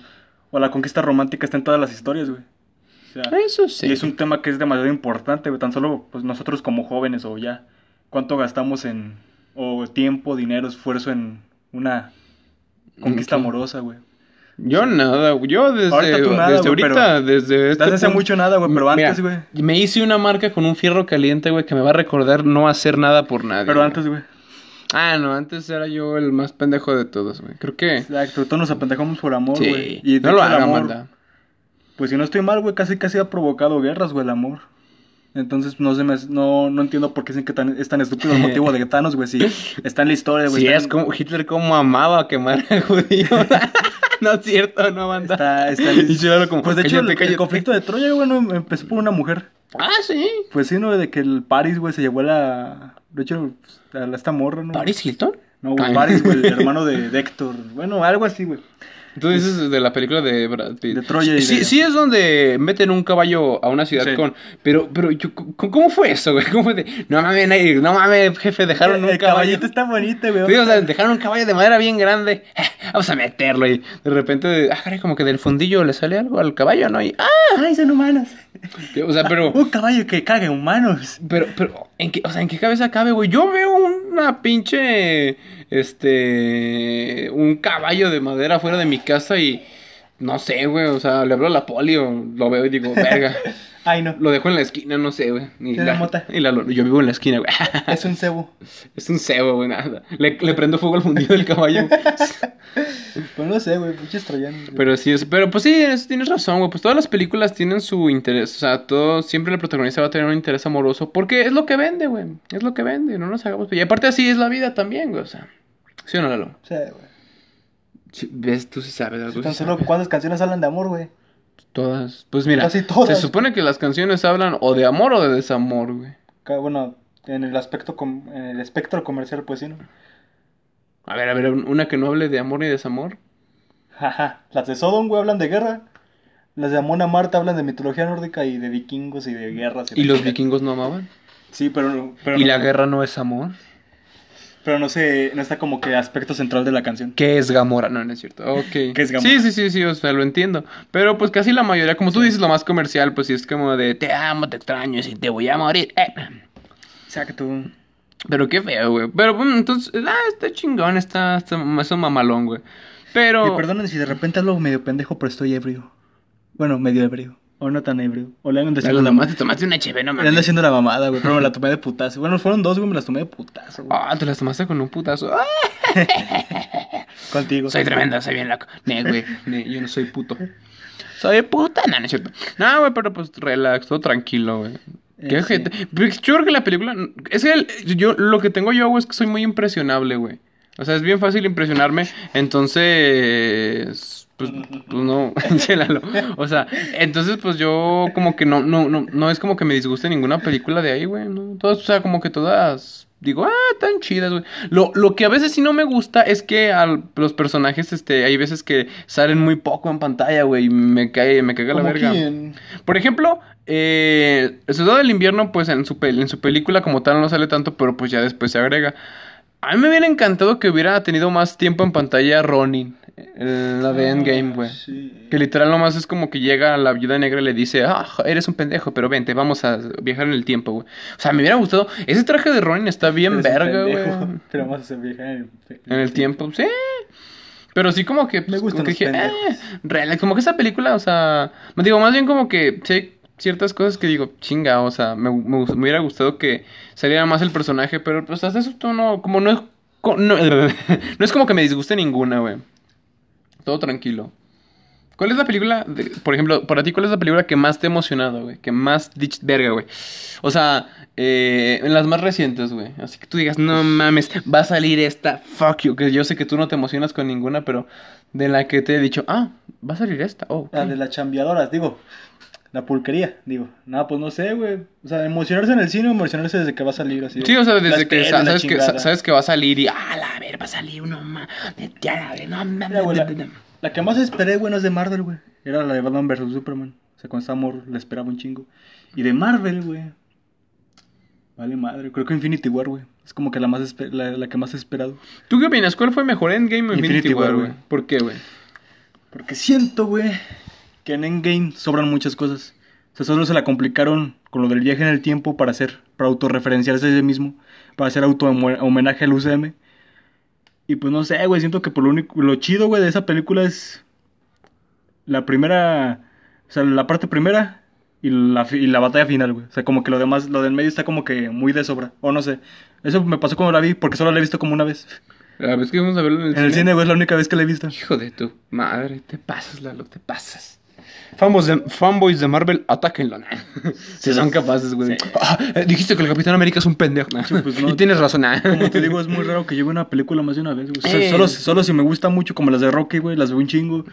o la conquista romántica está en todas las historias, güey. O sea, eso sí. y es un tema que es demasiado importante, güey. Tan solo, pues nosotros como jóvenes, o ya, cuánto gastamos en, o tiempo, dinero, esfuerzo en una conquista amorosa, güey. Yo nada, güey. Yo desde, Ahorita tú nada, desde ahorita, desde este Desde hace mucho nada, güey, pero antes, güey. Me hice una marca con un fierro caliente, güey, que me va a recordar no hacer nada por nadie. Pero antes, güey. Ah, no, antes era yo el más pendejo de todos, güey. Creo que... Exacto, todos nos apendejamos por amor, Sí, güey. Y de no lo hecho, amor, banda. Pues si no estoy mal, güey, casi casi ha provocado guerras, güey, el amor. Entonces no se me, no, no entiendo por qué dicen que tan, es tan estúpido el motivo de *laughs* Thanos, güey. Si está en la historia, güey. Sí, es en- como Hitler como amaba quemar a judíos. *laughs* *laughs* no es cierto, no, banda. Está, está *laughs* Y Chivalo como, Pues de hecho, el, el conflicto de Troya, güey, no, empezó por una mujer. Ah, sí. Pues sí, ¿no? De que el Paris, güey, se llevó a la... De hecho, a la- esta morra, ¿no? ¿Paris Hilton? No, güey. Paris, güey, el *laughs* hermano de, de Héctor. Bueno, algo así, güey. Tú dices de la película de Brad Pitt. De Troya y sí, de- sí es donde meten un caballo a una ciudad Sí. con... Pero, pero, yo, ¿cómo fue eso, güey? ¿Cómo fue de... No mames, no mames, jefe, dejaron un el caballo... caballito está bonito, güey. Sí, o sea, dejaron un caballo de madera bien grande. *laughs* Vamos a meterlo y de repente, ah, caray, como que del fundillo le sale algo al caballo, ¿no? Y, ah, Ay, son humanos. o sea, pero... *laughs* Un caballo que caga humanos. Pero, pero, ¿en qué, o sea, ¿en qué cabeza cabe, güey? Yo veo una pinche, este, un caballo de madera fuera de mi casa y, no sé, güey, o sea, le hablo a la poli o lo veo y digo, verga, *laughs* Ay, no. lo dejo en la esquina, no sé, güey. Y la, mota. y la- yo vivo en la esquina, güey. *laughs* Es un cebo. es un cebo, güey, nada. Le, le prendo fuego al fundido del caballo. *laughs* Pues no sé, güey, pinches troyanos. Pero sí, es, pero pues sí, es- tienes razón, güey. Pues todas las películas tienen su interés. O sea, todo, siempre el protagonista va a tener un interés amoroso. Porque es lo que vende, güey. Es lo que vende, no nos hagamos. Y aparte así es la vida también, güey. O sea, ¿sí o no, Lalo? Sí, güey. Ves, tú sí sabes, Lalo, tú Tan sí solo sabes. cuántas canciones hablan de amor, güey. Todas. Pues mira, Casi todas. se supone que las canciones hablan o de amor o de desamor, güey. Bueno, en el aspecto com- en el espectro comercial, pues sí, ¿no? A ver, a ver, una que no hable de amor ni desamor. Jaja. Las de Sodom, güey, hablan de guerra. Las de Amon Marta hablan de mitología nórdica y de vikingos y de guerras. ¿Y los vikingos no amaban? Sí, pero, pero ¿Y no, la guerra no es amor? Pero no sé, no está como que aspecto central de la canción. ¿Qué es Gamora? No, no es cierto. Ok. *laughs* ¿Qué es Gamora? Sí, sí, sí, sí, o sea, lo entiendo. Pero pues casi la mayoría, como tú dices, lo más comercial, pues sí es como de te amo, te extraño, si te voy a morir. Eh. Exacto. Pero qué feo, güey. Pero bueno, entonces, ah, está chingón, está, está, es un mamalón, güey. Pero... Y perdonen si de repente hablo medio pendejo, pero estoy ebrio. Bueno, medio ebrio. O no tan ebrio. O le ando haciendo la nomás te tomaste una cheve, no Le mames. haciendo la mamada, güey. Pero me la tomé de putazo. Bueno, fueron dos, güey. Me las tomé de putazo, güey. Ah, te las tomaste con un putazo. *laughs* Contigo. soy tremenda, soy bien loco. Ne, güey, ne, yo no soy puto. Soy puta, no, no es cierto. No, güey, pero pues relax, todo tranquilo, güey. Qué Eh. Pero Yo creo que la película. Es que el- yo, lo que tengo yo, güey, es que soy muy impresionable, güey. O sea, es bien fácil impresionarme. Entonces. Pues, pues no, *laughs* Chélalo. O sea, entonces, pues yo como que no, no, no, no es como que me disguste ninguna película de ahí, güey. No, todas, o sea, como que todas. Digo, ah, tan chidas, güey. Lo, lo que a veces sí no me gusta es que al- los personajes, este, hay veces que salen muy poco en pantalla, güey. Y me cae, me caga la verga. quién. Por ejemplo, eh, el Soldado del Invierno, pues en su, pel- en su película como tal no sale tanto, pero pues ya después se agrega. A mí me hubiera encantado que hubiera tenido más tiempo en pantalla Ronin, en la de Endgame, güey. Sí. Que literal nomás es como que llega la viuda negra y le dice, ah, eres un pendejo, pero vente, vamos a viajar en el tiempo, güey. O sea, me hubiera gustado. Ese traje de Ronin está bien Eres verga, güey. *laughs* Pero vamos a vieja en, En el tiempo, sí. Pero sí como que... pues, gustan como que dije, eh, relax, como que esa película, o sea... Me digo, más bien como que sí ciertas cosas que digo, chinga, o sea, me, me, me hubiera gustado que saliera más el personaje, pero pues hasta eso tú no... Como no es no, *laughs* no es como que me disguste ninguna, güey. Todo tranquilo. ¿Cuál es la película, de- por ejemplo, para ti, cuál es la película que más te ha emocionado, güey? Que más dich verga, güey. O sea, eh, en las más recientes, güey. Así que tú digas, no mames, va a salir esta, fuck you. Que yo sé que tú no te emocionas con ninguna, pero de la que te he dicho, ah, va a salir esta. Oh. La de las chambeadoras, digo. La pulquería, digo. Nada, pues no sé, güey. O sea, emocionarse en el cine emocionarse desde que va a salir así. Sí, o sea, desde que sa- la sabes, que chingada. sabes que va a salir y, ah, la ver, va a salir uno más. Ya, la no Mira, güey, la, la que más esperé, güey, no es de Marvel, güey. Era la de Batman vs Superman. O sea, cuando estaba morro, la esperaba un chingo. Y de Marvel, güey. Vale madre. Creo que Infinity War, güey. Es como que la, más la, la que más he esperado. ¿Tú qué opinas? ¿Cuál fue mejor, Endgame o Infinity, Infinity War, güey. ¿Por qué, güey? Porque siento, güey, que en Endgame sobran muchas cosas. O sea, solo se la complicaron con lo del viaje en el tiempo para hacer, para autorreferenciarse a sí mismo, para hacer auto homenaje al UCM. Y pues no sé, güey, siento que por lo único, lo chido, güey, de esa película es la primera, o sea, la parte primera y la, y la batalla final, güey. O sea, como que lo demás, lo del medio está como que muy de sobra, o no sé. Eso me pasó cuando la vi, porque solo la he visto como una vez. La vez que fuimos a verlo en el En cine. el cine, güey, es la única vez que la he visto. Hijo de tu madre, te pasas, Lalo, te pasas. Fanboys de, fanboys de Marvel, atáquenlo. *laughs* si son capaces, güey. Sí. Ah, eh, dijiste que el Capitán América es un pendejo. Sí, pues *laughs* no. y tienes razón. ah. Como te digo, es muy raro que vea una película más de una vez, güey. O sea, Eh. solo, solo si me gusta mucho, como las de Rocky, güey, las veo un chingo.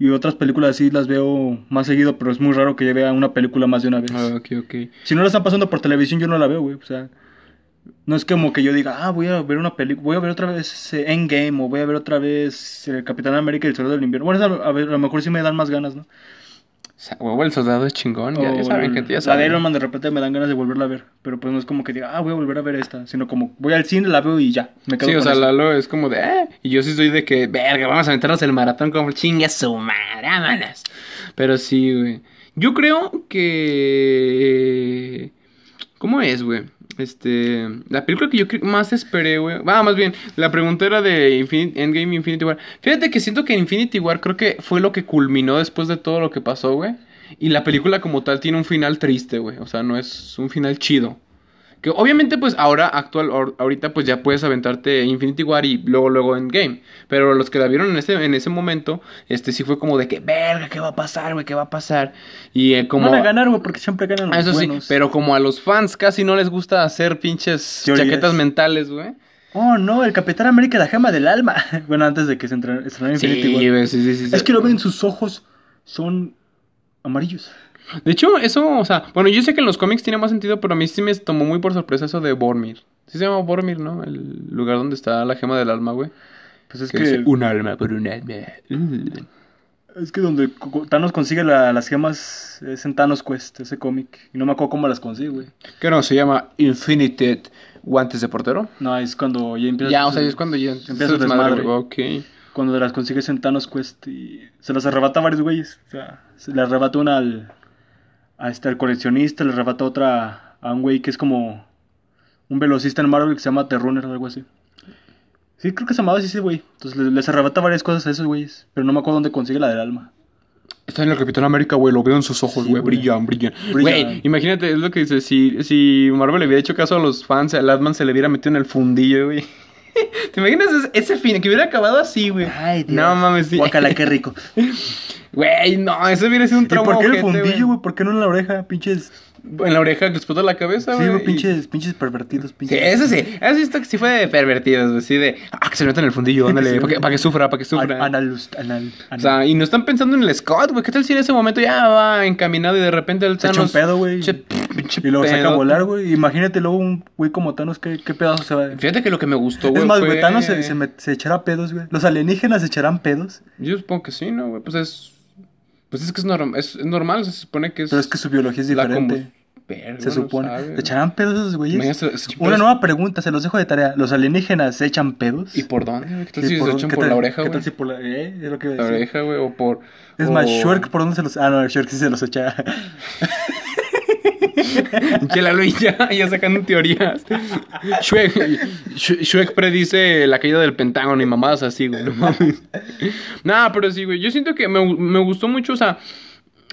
Y otras películas así las veo más seguido, pero es muy raro que yo vea una película más de una vez. Ah, ok, ok. Si no la están pasando por televisión, yo no la veo, güey. O sea, no es como que yo diga, ah, voy a ver una película, voy a ver otra vez eh, Endgame o voy a ver otra vez el Capitán América y el Soldado del Invierno. Bueno, a, ver, a lo mejor sí me dan más ganas, ¿no? O sea, huevo, el soldado es chingón. Ya, ya saben, gente, ya La de saben. Iron Man de repente me dan ganas de volverla a ver. Pero pues no es como que diga, ah, voy a volver a ver esta. Sino como voy al cine, la veo y ya. Me quedo Sí, o sea, eso. Lalo es como de, eh. Y yo sí soy de que, verga, vamos a aventarnos el maratón como chingue su madre, vámonos. Pero sí, güey. Yo creo que. ¿Cómo es, güey? Este. La película que yo más esperé, güey. Ah, más bien, la pregunta era de Endgame Infinity War. Fíjate que siento que Infinity War creo que fue lo que culminó después de todo lo que pasó, güey. Y la película como tal tiene un final triste, güey. O sea, no es un final chido. Que obviamente, pues ahora, actual, ahor- ahorita, pues ya puedes aventarte Infinity War y luego, luego Endgame. Pero los que la vieron en ese, en ese momento, este sí fue como de que, verga, ¿qué va a pasar, güey? ¿Qué va a pasar? Y eh, como. Van a ganar, güey, porque siempre ganan los Ah, Eso sí, buenos. pero como a los fans casi no les gusta hacer pinches Teorías. chaquetas mentales, güey. Oh, no, el Capitán América, la gema del alma. *laughs* bueno, antes de que se estrenara Sí, Infinity War. sí, sí, sí, sí. Es que lo ven, sus ojos son amarillos. De hecho, eso, o sea, bueno, yo sé que en los cómics tiene más sentido, pero a mí sí me tomó muy por sorpresa eso de Bormir. Sí se llama Bormir, ¿no? El lugar donde está la gema del alma, güey. Pues es Que un alma por un alma. *laughs* Es que donde Thanos consigue la- las gemas es en Thanos Quest, ese cómic. Y no me acuerdo cómo las consigue, güey. ¿Qué no? Se llama Infinite Guantes de Portero. No, es cuando ya empieza. Ya, o sea, es cuando ya empieza se el desmadre, desmadre. Ok. Cuando las consigues en Thanos Quest y se las arrebata a varios güeyes. O sea, se le arrebata una al, a este, al coleccionista, le arrebata otra a un güey que es como un velocista en Marvel que se llama Terrunner o algo así. Sí, creo que se llamaba así ese güey. Entonces les, les arrebata varias cosas a esos güeyes, pero no me acuerdo dónde consigue la del alma. Está en el Capitán América, güey, lo veo en sus ojos, Sí, güey, güey. brillan, brillan. Brillan. Güey, imagínate, es lo que dice, si, si Marvel le hubiera hecho caso a los fans, al Atman se le hubiera metido en el fundillo, güey. *laughs* ¿Te imaginas ese, ese fin, que hubiera acabado así, güey? No mames, sí. Guacala, qué rico. *laughs* Güey, no, eso hubiera sido un ¿Y trauma por qué el fundillo, güey? ¿Por qué no en la oreja? Pinches. En la oreja que explota la cabeza, Sí, güey. güey, y- pinches, pinches pervertidos, Sí, pinches. eso sí, eso sí, está- sí fue de pervertidos, güey, sí de, ah, que se meta en el fundillo, *laughs* ándale, Sí, para que, güey. pa' que sufra, para que sufra. An- Analust, anal, O anal. sea, y no están pensando en el Scott, güey. ¿Qué tal si en ese momento ya va encaminado y de repente el Se echa un Thanos... pedo, güey. Y luego saca a volar, güey. Imagínate luego un güey como Thanos, ¿qué, qué pedazo se va a... Fíjate que lo que me gustó, güey, Es más, fue- güey, Thanos se, se, met- se echará pedos, güey. Los alienígenas se echarán pedos. Yo supongo que sí, ¿no, güey? Pues es... Pues es que es, norm- es, es normal, se supone que es... Pero es que su biología es diferente. Verga, Se no supone. sabe, ¿Se echarán pedos esos güeyes? Se- Una nueva pregunta, se los dejo de tarea. ¿Los alienígenas se echan pedos? ¿Y por dónde? ¿Qué tal si se echan ¿qué por tal- la oreja, ¿Qué güey? tal si por la... Eh, es lo que iba a La oreja, güey, o por... Es o- más, Shrek, ¿por dónde se los...? Ah, no, Shrek sí se los echa. *laughs* *laughs* Que la Luis *laughs* ya, ya sacando teorías. Shrek, Sh- Shrek predice la caída del Pentágono y mamadas así, güey. No mames. *laughs* Nah, pero sí, güey. Yo siento que me, me gustó mucho, o sea.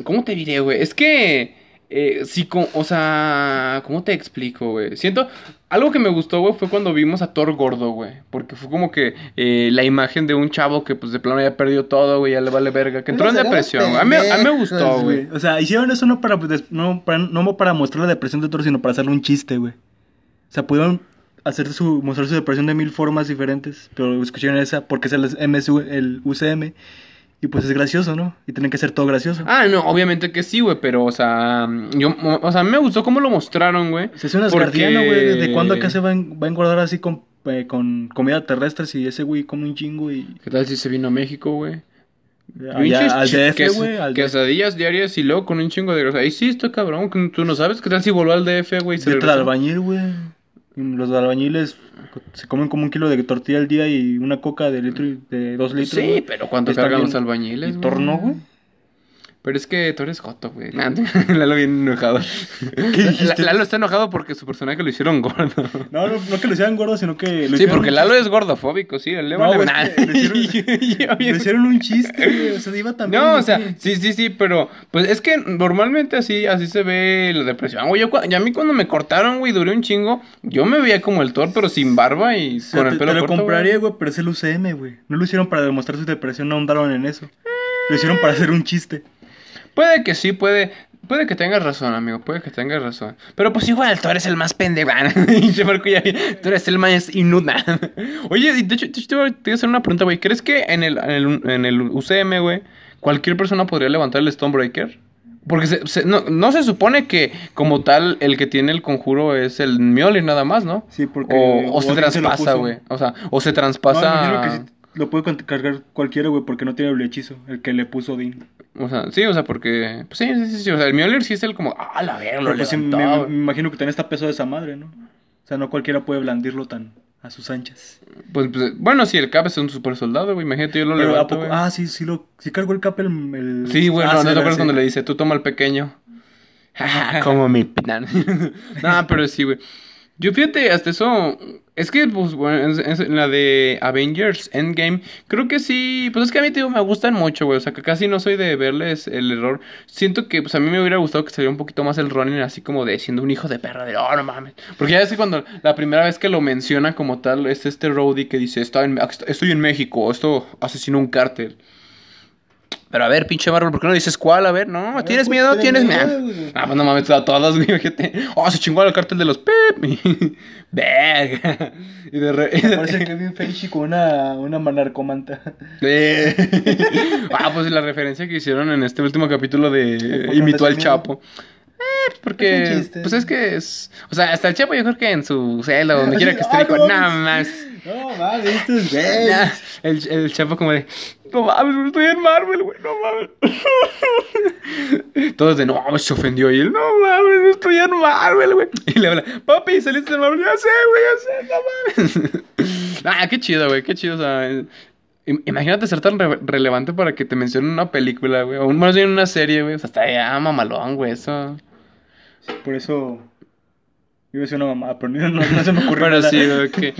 ¿Cómo te diré, güey? Es que. eh, sí, o sea, ¿cómo te explico, güey? Siento, algo que me gustó, güey, fue cuando vimos a Thor gordo, güey. Porque fue como que eh, la imagen de un chavo que, pues, de plano ya perdió todo, güey, ya le vale verga. Que entró en depresión, güey. A mí, a mí me gustó, güey. O sea, hicieron eso no para, des- no, para, no para mostrar la depresión de Thor, sino para hacerle un chiste, güey. O sea, pudieron hacer su, mostrar su depresión de mil formas diferentes, pero escucharon esa porque es el, MSU, el UCM y pues es gracioso, ¿no? Y tienen que hacer todo gracioso. Ah, no, obviamente que sí, güey, pero, o sea, yo, o sea, me gustó cómo lo mostraron, güey. Se hace un porque- güey. ¿Desde cuándo acá se va, en- va a engordar así con, eh, con comida terrestre si ese güey come un chingo y... ¿Qué tal si se vino a México, güey? Pinches al DF, güey. al DF. Quesadillas diarias y luego con un chingo de grasa. Ahí sí, estoy cabrón, tú no sabes. ¿Qué tal si voló al DF, güey? de albañil, güey. Los albañiles se comen como un kilo de tortilla al día y una coca de litro y- de dos litros. Sí, pero ¿cuánto cargan bien. los albañiles? Y torno, güey. Pero es que tú eres joto, güey. Nah, *laughs* Lalo bien enojado. Lalo está enojado porque su personaje lo hicieron gordo. No, no, no que lo hicieran gordo, sino que lo Sí, porque un Lalo es gordofóbico, sí. Le No, vale nada. lo *laughs* hicieron- un chiste, güey. O sea, iba también. No, o sea, sí, sí, sí, pero pues es que normalmente así, así se ve la depresión. Güey, yo, y a mí cuando me cortaron, güey, duré un chingo, yo me veía como el Thor, pero sin barba y O sea, con el te, pelo te lo corto, compraría, güey, pero es el UCM, güey. No lo hicieron para demostrar su depresión, no ahondaron en eso. Lo hicieron para hacer un chiste. Puede que sí, puede, puede que tengas razón, amigo, puede que tengas razón. Pero pues igual, tú eres el más pendejo. *laughs* Tú eres el más inútil. *laughs* Oye, de hecho, te voy a- hacer una pregunta, güey. ¿Crees que en el, en el, en el UCM, güey, cualquier persona podría levantar el Stonebreaker? Porque se- se- no, no se supone que como tal el que tiene el conjuro es el Mjolnir nada más, ¿no? Sí, porque O, o se puso. güey. O sea, o se No, me que sí lo puede cargar cualquiera, güey, porque no tiene el hechizo, el que le puso Odin. O sea, sí, o sea, porque... Pues sí, sí, sí, sí, O sea, el Mjolnir sí es el como... Ah, la verga, lo pues sí, me, me imagino que está peso de esa madre, ¿no? O sea, no cualquiera puede blandirlo tan a sus anchas. Pues, pues, bueno, si el Cap es un super soldado, güey. Imagínate, yo lo Pero. Ah, sí, sí, lo, sí cargó el cap el... el- sí, güey, ah, no, sí, ¿no te acuerdas sí. cuando le dice, tú toma el pequeño? *laughs* *laughs* Como mi pinan. *laughs* no, pero sí, güey. Yo fíjate, hasta eso. Es que, pues, bueno, en, la de Avengers Endgame, creo que sí. Pues es que a mí, te me gustan mucho, güey. O sea, que casi no soy de verles el error. Siento que, pues, a mí me hubiera gustado que saliera un poquito más el Ronin, así como de siendo un hijo de perra, de, oh, no mames. Porque ya ves que cuando la primera vez que lo menciona como tal, es este Rhodey que dice, estoy en, estoy en México, esto asesinó un cártel. Pero a ver, pinche Marvel, ¿por qué no dices cuál? A ver, no, ver, ¿tienes pues, miedo? ¿tienes ¿Tienes miedo? Ah, pues no mames, a todas, *laughs* güey, gente. Oh, se chingó el cartel de los Pep. *laughs* Verga. Y de re... Parece Kevin Feige con una, una manarcomanta. *laughs* Eh. ah, pues la referencia que hicieron en este último capítulo de ¿Por qué Imitó al Chapo. Eh, pues porque, Es pues es que es, o sea, hasta el Chapo yo creo que en su celda, donde quiera que esté, Ah, dijo, no no mames". No, mames, esto es. Nah, el, el Chapo como de, no mames, estoy en Marvel, güey, no mames. *laughs* Todos de, no mames, se ofendió. Y él, no mames, estoy en Marvel, güey. Y le habla, papi, saliste de Marvel. Ya sé, güey, ya sé, no mames. *laughs* ah, qué chido, güey, qué chido, o sea. eh, im- Imagínate ser tan re- relevante para que te mencionen en una película, güey. O más bien en una serie, güey. O sea, está ya mamalón, güey, eso. Por eso. Iba a decir una mamá, pero no, no, no se me ocurrió. *laughs* Pero nada. sí, güey, que...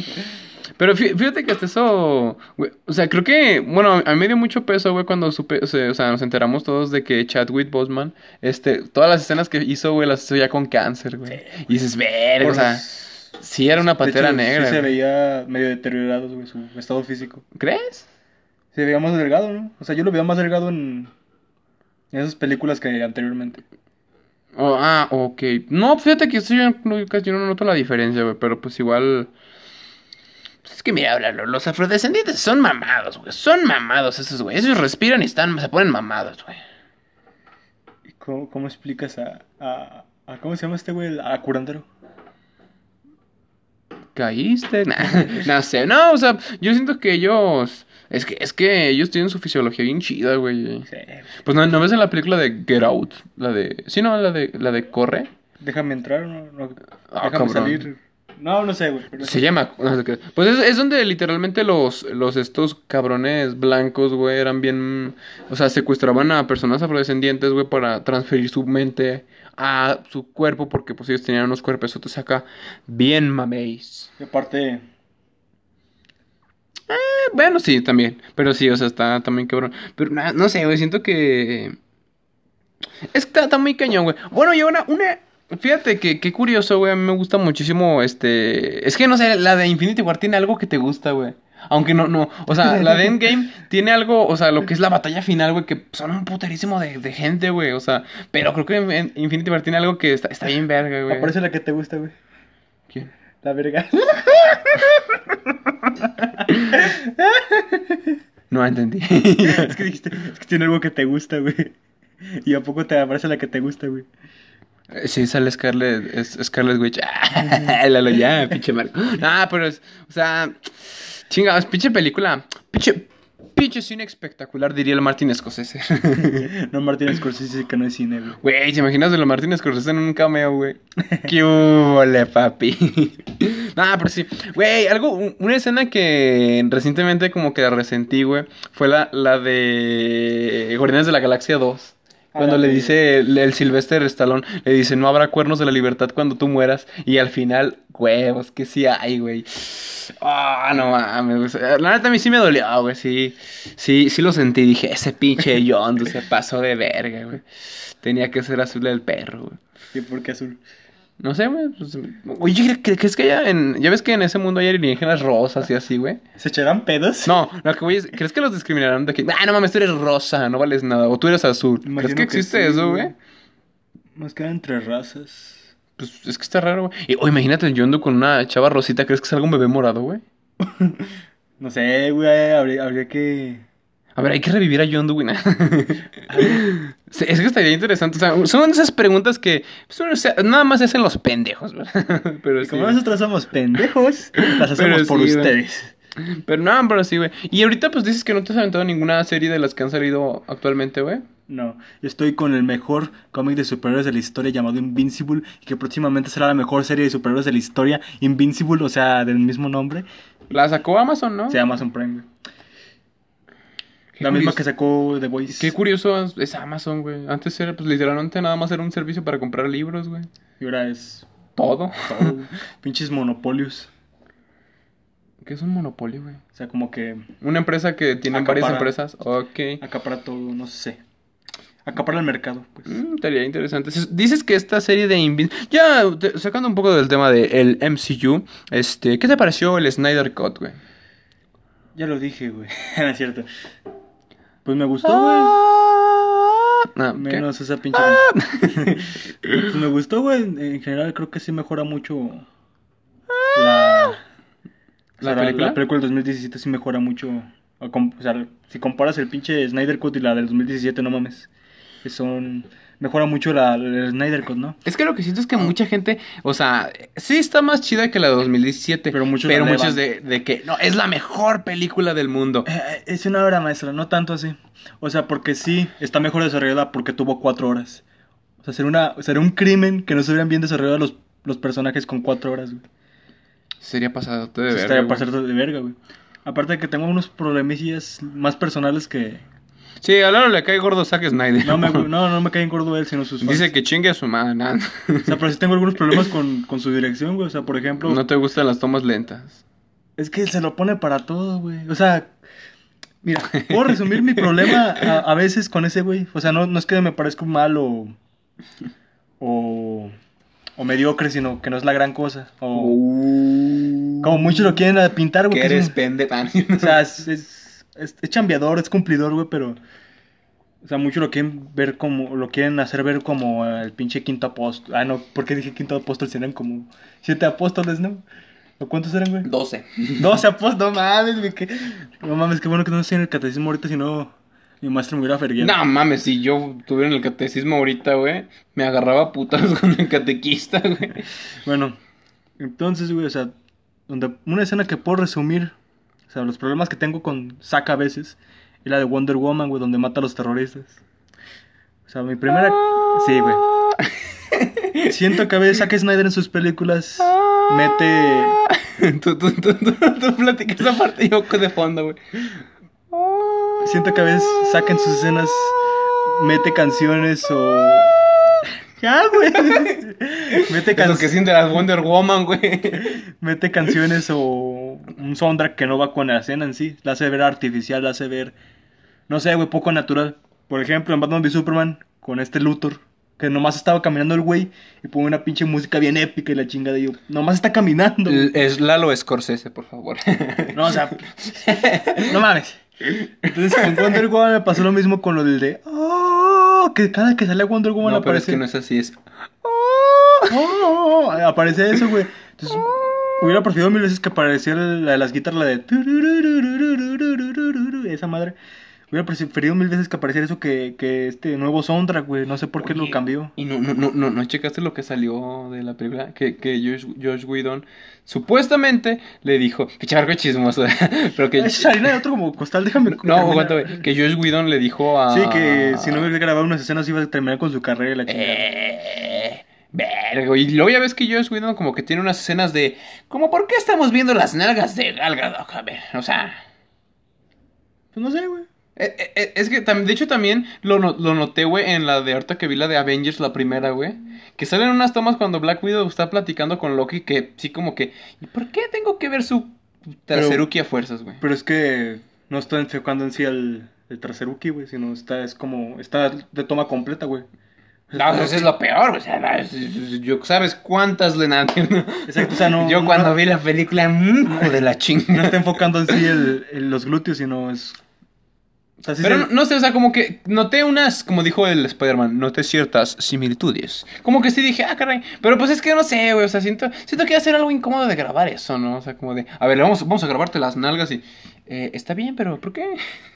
Pero fí- fíjate que hasta eso, güey, o sea, creo que, bueno, a mí me dio mucho peso, güey, cuando supe, o sea, nos enteramos todos de que Chadwick Boseman, este, todas las escenas que hizo, güey, las hizo ya con cáncer, güey. Y dices, verga, o sea, sí era una hecho, negra, Sí se veía medio deteriorado, güey, su estado físico. ¿Crees? Se veía más delgado, ¿no? O sea, yo lo veía más delgado en, en esas películas que anteriormente. Oh, ah, ok. No, fíjate que yo, casi yo no noto la diferencia, güey, pero pues igual... Pues es que mira, lo- los afrodescendientes son mamados, güey. Son mamados esos, güey. Ellos respiran y están, se ponen mamados, güey. ¿Y cómo, cómo explicas a, a, a- ¿Cómo se llama este güey? A curandero. ¿Caíste? Nah, *laughs* no sé, no, o sea, yo siento que ellos. Es que, es que ellos tienen su fisiología bien chida, güey. Sí. Pues no, ¿no ves en la película de Get Out, la de. Sí, no, la de la de Corre. Déjame entrar, ¿no? no Ah, déjame salir. No, no sé, güey. pero- Se llama. no. Pues es, es donde literalmente los, los estos cabrones blancos, güey, eran bien. O sea, secuestraban a personas afrodescendientes, güey, para transferir su mente a su cuerpo, porque pues ellos tenían unos cuerpos acá bien mameis. Y aparte, Eh, bueno, sí, también. Pero sí, o sea, está también cabrón. Pero na- no sé, güey, siento que. Es que está, está muy cañón, güey. Bueno, y una, una. Fíjate que qué curioso, güey. A mí me gusta muchísimo este. Es que no sé, la de Infinity War tiene algo que te gusta, güey. Aunque no, no. O sea, la de Endgame *laughs* tiene algo, o sea, lo que es la batalla final, güey, que son un puterísimo de, de gente, güey. O sea, pero creo que Infinity War tiene algo que está, está bien verga, güey. Aparece la que te gusta, güey. ¿Quién? La verga. *laughs* No entendí. es que dijiste, es que tiene algo que te gusta, güey. Y a poco te aparece la que te gusta, güey. Sí, sale Scarlet, es Scarlet Witch. *laughs* Lalo, ya, pinche Marco. Ah, pero es, o sea, chingados, pinche película. Pinche, pinche cine espectacular, diría el Martin Scorsese. *laughs* No, Martin Scorsese que no es cine, güey. Güey, ¿te imaginas de los Martin Scorsese en un cameo, güey? *laughs* ¡Qué hule, papi! Ah, pero sí. Güey, algo, un- una escena que recientemente como que resentí, güey, fue la, la de Guardianes de la Galaxia 2. Cuando le dice el, el Sylvester Stallone, le dice, no habrá cuernos de la libertad cuando tú mueras. Y al final, huevos, que sí hay, güey. Ah, no mames. La neta a mí sí me dolió, güey, sí. Sí, sí lo sentí. Dije, ese pinche *laughs* Yondu se pasó de verga, güey. Tenía que ser azul el perro, güey. ¿Y por qué azul? No sé, güey. pues, oye, ¿cre- cre- ¿crees que haya en... Ya ves que en ese mundo hay alienígenas rosas y así, güey? ¿Se echarán pedos? No, lo que voy es... ¿Crees que los discriminarán de que... Ah, no mames, tú eres rosa, no vales nada. O tú eres azul. ¿Crees Imagino que existe sí, eso, güey? Más queda entre razas. Pues es que está raro, güey. O imagínate el Yondu con una chava rosita. ¿Crees que salga un bebé morado, güey? *laughs* No sé, güey, habría, habría que... A ver, hay que revivir a güey. *laughs* Sí, es que estaría interesante. O sea, son esas preguntas que pues, nada más hacen los pendejos, ¿verdad? *laughs* Pero Y sí, como nosotros somos pendejos, las hacemos Pero por sí, güey. ustedes. Pero no, pero sí, güey. Y ahorita pues dices que no te has aventado ninguna serie de las que han salido actualmente, güey. No, estoy con el mejor cómic de superhéroes de la historia llamado Invincible que próximamente será la mejor serie de superhéroes de la historia, Invincible, o sea, del mismo nombre, La sacó Amazon, ¿no? llama Amazon Prime. güey. La misma que sacó The Voice. Qué curioso es- Amazon, güey. Antes era, pues literalmente nada más era un servicio para comprar libros, güey. Y ahora es Todo. todo, *laughs* pinches monopolios. ¿Qué es un monopolio, güey? O sea, como que Una empresa que tiene varias empresas. Ok. acapara todo, no sé. Acapara el mercado, pues. Mm, estaría interesante. Dices que esta serie de Invincible... Ya, te- sacando un poco del tema del MCU, este, ¿qué te pareció el Snyder Cut, güey? Ya lo dije, güey. *laughs* no es cierto. Pues me gustó, güey. Ah, ¿qué? Menos esa pinche. pues me gustó, güey. En general creo que sí mejora mucho la. sea, película? La película del 2017 sí mejora mucho. O sea, si comparas el pinche Snyder Cut y la del 2017, no mames. Que son. Mejora mucho la, el Snyder Cut, ¿no? Es que lo que siento es que mucha gente, o sea, sí está más chida que la de 2017. Pero muchos la muchos de, de que, no, es la mejor película del mundo. Eh, es una obra maestra, no tanto así. O sea, porque sí, está mejor desarrollada porque tuvo cuatro horas. O sea, sería, una, sería un crimen que no estuvieran bien desarrollados los, los personajes con cuatro horas, güey. Sería pasado de Se ver. estaría pasando de verga, güey. Aparte de que tengo unos problemillas más personales que... Sí, a Lalo le cae gordo Zack Snyder. No me, *laughs* no, no me caen gordo él, sino sus fans. Dice que chingue a su madre. nah. O sea, pero sí tengo algunos problemas *laughs* con, con su dirección, güey. O sea, por ejemplo... No te gustan las tomas lentas. Es que se lo pone para todo, güey. O sea, mira, puedo resumir mi problema a, a veces con ese güey. O sea, no, no es que me parezca mal o, o, o mediocre, sino que no es la gran cosa. O como muchos lo quieren pintar, güey. que eres un- pendejo. o sea, es, es, es- es chambeador, es cumplidor, güey, pero... O sea, muchos lo quieren ver como... Lo quieren hacer ver como el pinche quinto apóstol. Ah, no, ¿por qué dije quinto apóstol? Serían como siete apóstoles, ¿no? ¿O cuántos eran, güey? 12. 12 apóstoles, no mames, güey. que- No mames, qué bueno que no estoy en el catecismo ahorita, si no... Mi maestro me hubiera ferguido. No mames, si yo estuviera en el catecismo ahorita, güey, me agarraba putas *laughs* con el catequista, güey. Bueno, entonces, güey, o sea... Donde, una escena que puedo resumir... O sea, los problemas que tengo con Zack a veces... Es la de Wonder Woman, güey, donde mata a los terroristas. O sea, mi primera... Sí, güey. *laughs* Siento que a veces Zack Snyder en sus películas mete... *laughs* tú, tú, tú, tú, platicas esa parte y yo de fondo, güey. Siento que a veces Zack en sus escenas mete canciones o... Ya, güey. *laughs* Mete, Es can- lo que siente la Wonder Woman, güey. *laughs* mete canciones o un soundtrack que no va con la escena en sí. La hace ver artificial, la hace ver... No sé, güey, poco natural. Por ejemplo, en Batman v Superman, con este Luthor. Que nomás estaba caminando el güey y pone una pinche música bien épica y la chingada. Y yo, nomás está caminando. L- Es Lalo Scorsese, por favor. *laughs* No, o sea, no mames. Entonces con Wonder Woman me pasó lo mismo con lo del de. Oh, que cada que sale Wonder Woman no, aparece. Pero es que no es así, es. Aparece eso, güey. Entonces, hubiera preferido mil veces que apareciera la de las guitarras, la de. Esa madre. Hubiera preferido mil veces que apareciera eso que, que este nuevo soundtrack, güey. No sé por qué lo Oye, cambió. Y no, no, no, no, no checaste lo que salió de la película. Que, que Josh, Josh Whedon supuestamente le dijo. Que charco chismoso. *laughs* pero que. Es harina de otro como costal, déjame. No, aguanta, güey. Que Josh Whedon le dijo a. Sí, que si no hubiera grabado unas escenas iba a terminar con su carrera y la chingada. Eh, güey. Y luego ya ves que Josh Whedon como que tiene unas escenas de. Como, ¿por qué estamos viendo las nalgas de Gal Gadot? A ver, o sea. Pues no sé, güey. Eh, eh, eh, Es que, de hecho, también lo, no- lo noté, güey, en la de ahorita que vi la de Avengers, la primera, güey. Que salen unas tomas cuando Black Widow está platicando con Loki, que sí, como que. ¿Y por qué tengo que ver su traseruki a fuerzas, güey? Pero es que no está enfocando en sí el, el traseruki, güey, sino está, es como, está de toma completa, güey. No, eso es lo peor, güey. O sea, no, yo, ¿sabes cuántas le Exacto, o sea, no- *laughs* Yo cuando no- vi la película, de la *laughs* No chingada. está enfocando en sí el, el- los glúteos, sino es... O sea, sí Pero se- no, no sé, o sea, como que noté unas, como dijo el Spider-Man, noté ciertas similitudes. Como que sí dije, ah, caray. Pero pues es que no sé, güey, o sea, siento, siento que iba a ser algo incómodo de grabar eso, ¿no? O sea, como de, a ver, vamos, vamos a grabarte las nalgas y, eh, está bien, pero ¿por qué?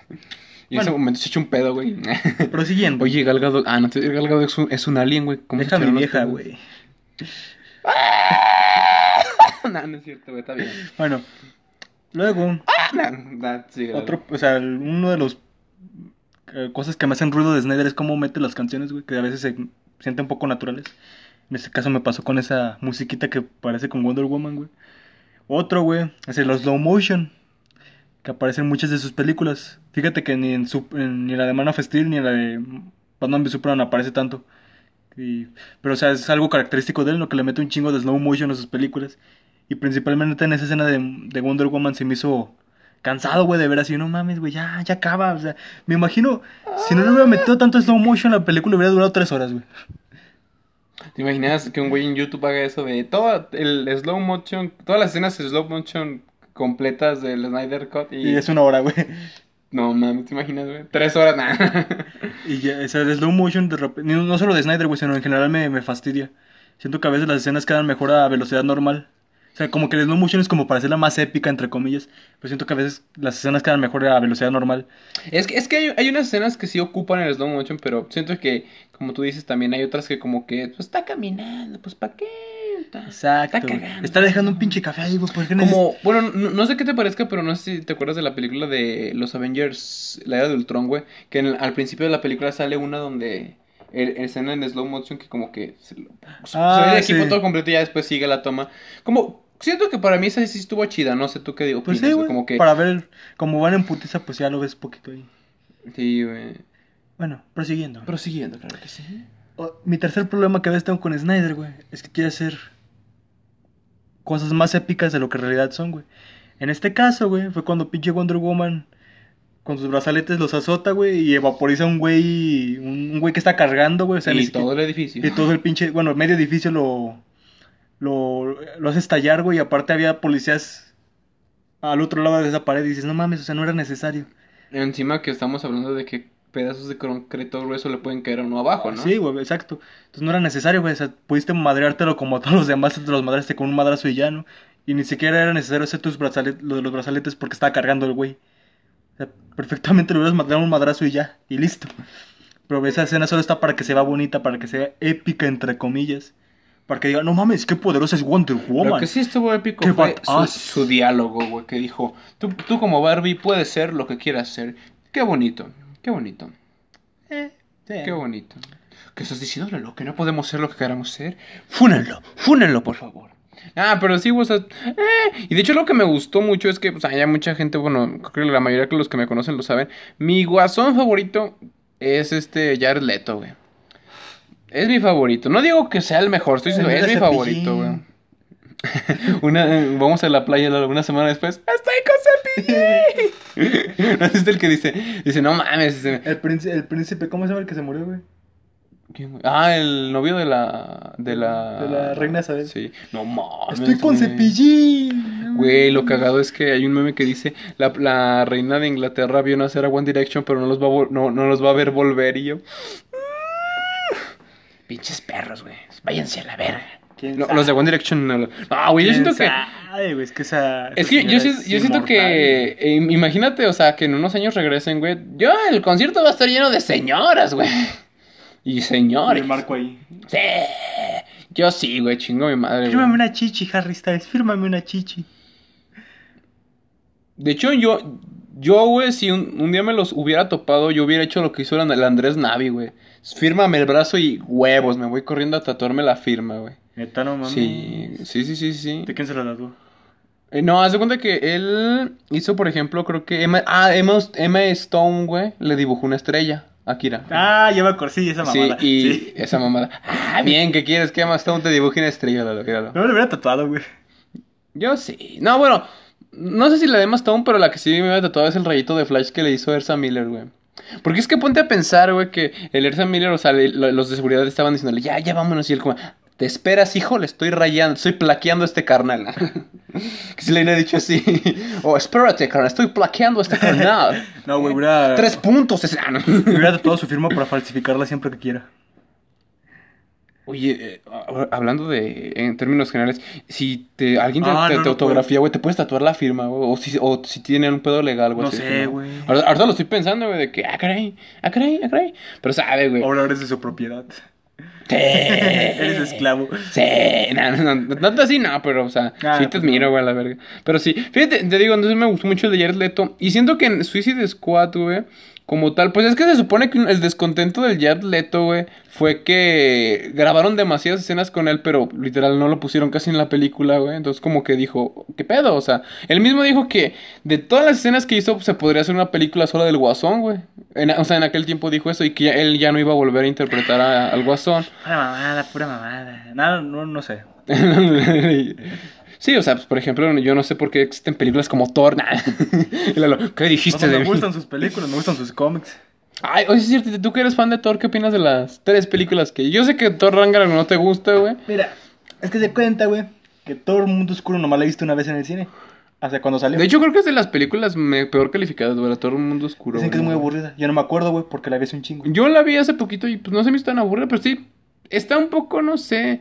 *laughs* Y en ese momento se echó un pedo, güey. *laughs* Prosiguiendo. Oye, Galgado, ah, no, Gal Gadot es un, es un alien, güey. ¿Cómo se Deja mi vieja, güey. *laughs* no, no es cierto, güey, está bien. Bueno, luego, Ah, sí, Galgado. otro, o sea, uno de los eh, cosas que me hacen ruido de Snyder es cómo mete las canciones, güey, que a veces se sienten un poco naturales. En este caso me pasó con esa musiquita que parece con Wonder Woman, güey. Otro, güey, es el slow motion, que aparece en muchas de sus películas. Fíjate que ni en, su, ni la de Man of Steel ni la de Batman v aparece tanto. Y- pero, o sea, es algo característico de él, lo que le mete un chingo de slow motion a sus películas. Y principalmente en esa escena de, de Wonder Woman se me hizo cansado, güey, de ver así, no mames, güey, ya, ya acaba. O sea, me imagino, si no le hubiera metido tanto slow motion, la película hubiera durado tres horas, güey. ¿Te imaginas que un güey en YouTube haga eso de todo el slow motion, todas las escenas slow motion completas del Snyder Cut y... Y es una hora, güey. No mames, ¿te imaginas, güey? Tres horas, nada. *laughs* Y ya, o sea, el slow motion de repente, no, no solo de Snyder, güey, sino en general me, me fastidia. Siento que a veces las escenas quedan mejor a velocidad normal. O sea, como que el slow motion es como para hacerla más épica, entre comillas. Pero siento que a veces las escenas quedan mejor a velocidad normal. es que, es que hay, hay unas escenas que sí ocupan el slow motion, pero siento que, como tú dices, también hay otras que como que, pues está caminando, pues ¿para qué? Está, Exacto. Está güey. cagando. Está dejando un pinche café ahí, güey. ¿por qué neces- Como, bueno, no, no sé qué te parezca, pero no sé si te acuerdas de la película de los Avengers, la era de Ultron, güey, que en el- al principio de la película sale una donde escena en slow motion que como que se, lo- se Ah, ve el equipo sí. todo completo y ya después sigue la toma. Como, siento que para mí esa sí estuvo chida, no sé tú qué digo. Pues sí, güey. Como que, Para ver, como van en putiza, pues ya lo ves poquito ahí. sí, güey. Bueno, prosiguiendo. Prosiguiendo, claro que sí. Mi tercer problema que a veces tengo con Snyder, güey, es que quiere hacer cosas más épicas de lo que en realidad son, güey. En este caso, güey, fue cuando pinche Wonder Woman con sus brazaletes los azota, güey, y evaporiza un güey, un, un güey que está cargando, güey. O sea, ni y todo el edificio. y todo el pinche, bueno, medio edificio lo, lo, lo hace estallar, güey, y aparte había policías al otro lado de esa pared y dices, no mames, o sea, no era necesario. Encima que estamos hablando de que pedazos de concreto grueso le pueden caer a uno abajo, ¿no? Sí, güey, exacto. Entonces no era necesario, güey. O sea, pudiste madreártelo como todos los demás, te los madreaste con un madrazo y ya, ¿no? Y ni siquiera era necesario hacer tus brazaletes, lo de los brazaletes porque estaba cargando el güey. O sea, perfectamente lo hubieras madreado un madrazo y ya, y listo. Pero esa escena solo está para que se vea bonita, para que sea épica, entre comillas. Para que diga, no mames, qué poderosa es Wonder Woman. Lo que sí estuvo épico Qué fue su, diálogo, güey, que dijo, tú, tú como Barbie puedes ser lo que quieras ser. Qué bonito, qué bonito, Eh, qué bonito. Que estás diciéndole lo que no podemos ser lo que queramos ser. Fúnenlo, fúnenlo, por favor. Ah, pero sí, o sea, eh, y de hecho lo que me gustó mucho es que, o sea, hay mucha gente, bueno, creo que la mayoría de los que me conocen lo saben. Mi guasón favorito es este Jared Leto, güey. Es mi favorito. No digo que sea el mejor, estoy diciendo, es mi favorito, güey. *laughs* Una, vamos a la playa una semana después. ¡Estoy con Cepillín! *laughs* ¿No es el que dice? Dice, no mames. El príncipe, el príncipe, ¿cómo se llama el que se murió, güey? Ah, el novio de la. De la. De la reina Isabel. Sí. No mames. Estoy con güey. cepillín. Güey, lo cagado es que hay un meme que dice: la, la reina de Inglaterra vio nacer a One Direction, pero no los va a, no, no los va a ver volver. Y yo. Pinches perros, güey. Váyanse a la verga. Los de One Direction no. lo- No, güey, yo ¿Quién siento que. sabe, güey? Es que esa. Es que yo, siento que. eh, imagínate, o sea, que en unos años regresen, güey. Yo, el concierto va a estar lleno de señoras, güey. Y señores. Le marco ahí. Sí. Yo sí, güey, chingo mi madre. güey. Fírmame una chichi, Harry Styles. Fírmame una chichi. De hecho, yo, yo, güey, si un, un día me los hubiera topado, yo hubiera hecho lo que hizo el Andrés Navi, güey. Fírmame el brazo y huevos, me voy corriendo a tatuarme la firma, güey. Neta, no mames. Sí, sí, sí, sí, sí. ¿De quién se la tatuó? Eh, no, haz de cuenta que él hizo, por ejemplo, creo que Emma, ah, Emma, Emma Stone, güey, le dibujó una estrella a Kira. Ah, ya me acordé. Sí, esa Sí, mamada. y Sí. esa mamada. Ah, bien, ¿qué quieres que Emma Stone te dibuje una estrella? Lalo? Míralo. No me lo hubiera tatuado, güey. Yo sí. No, bueno, no sé si la de Emma Stone, pero la que sí me había tatuado es el rayito de Flash que le hizo Ersa Miller, güey. Porque es que ponte a pensar, güey, que el Ersa Miller, o sea, le- los de seguridad estaban diciéndole, ya, ya vámonos. Y él como, te esperas, hijo, le estoy rayando, estoy plaqueando a este carnal. *laughs* que si le hubiera dicho así, oh, espérate, carnal, estoy plaqueando a este carnal. *laughs* No, güey, hubiera. Tres puntos. ese- *laughs* hubiera tatuado su firma para falsificarla siempre que quiera. Oye, eh, hablando de, en términos generales, si te, alguien te, Ah, te- no, te no autografía, güey, te puedes tatuar la firma, güey, o si, o si tienen un pedo legal, güey. No sé, güey. Ahora, ahorita lo estoy pensando, güey, de que, ah, caray, ah, caray, ah, caray. Pero sabe, güey. Ahora eres de su propiedad. Sí. *laughs* Eres esclavo. Sí, no, no, no, no, tanto así, no, pero, o sea, Ah, sí te pues admiro, güey, a la verga. Pero sí, fíjate, te digo, entonces me gustó mucho el de Jared Leto. Y siento que en Suicide Squad, güey, como tal, pues es que se supone que el descontento del Jared Leto, güey, fue que grabaron demasiadas escenas con él, pero literal no lo pusieron casi en la película, güey. Entonces, como que dijo, ¿qué pedo? O sea, él mismo dijo que de todas las escenas que hizo, se podría hacer una película sola del Guasón, güey. O sea, en aquel tiempo dijo eso y que ya- él ya no iba a volver a interpretar a- al Guasón. Pura mamada, pura mamada. No, no, no sé. *laughs* sí, o sea, pues, por ejemplo, yo no sé por qué existen películas como Thor. *laughs* Lalo, ¿Qué No, dijiste no de me mí? gustan sus películas, me gustan sus cómics. Ay, oye, es cierto, tú que eres fan de Thor, ¿qué opinas de las tres películas que yo sé que Thor Ragnarok no te gusta, güey? Mira, es que se cuenta, güey, que todo el mundo oscuro nomás la he visto una vez en el cine. Hasta cuando salió. De hecho, creo que es de las películas me- peor calificadas, güey, Thor Un Mundo Oscuro. Dicen que es muy aburrida. Yo no me acuerdo, güey, porque la vi hace un chingo. Yo la vi hace poquito y pues no se me hizo tan aburrida, pero sí, está un poco, no sé,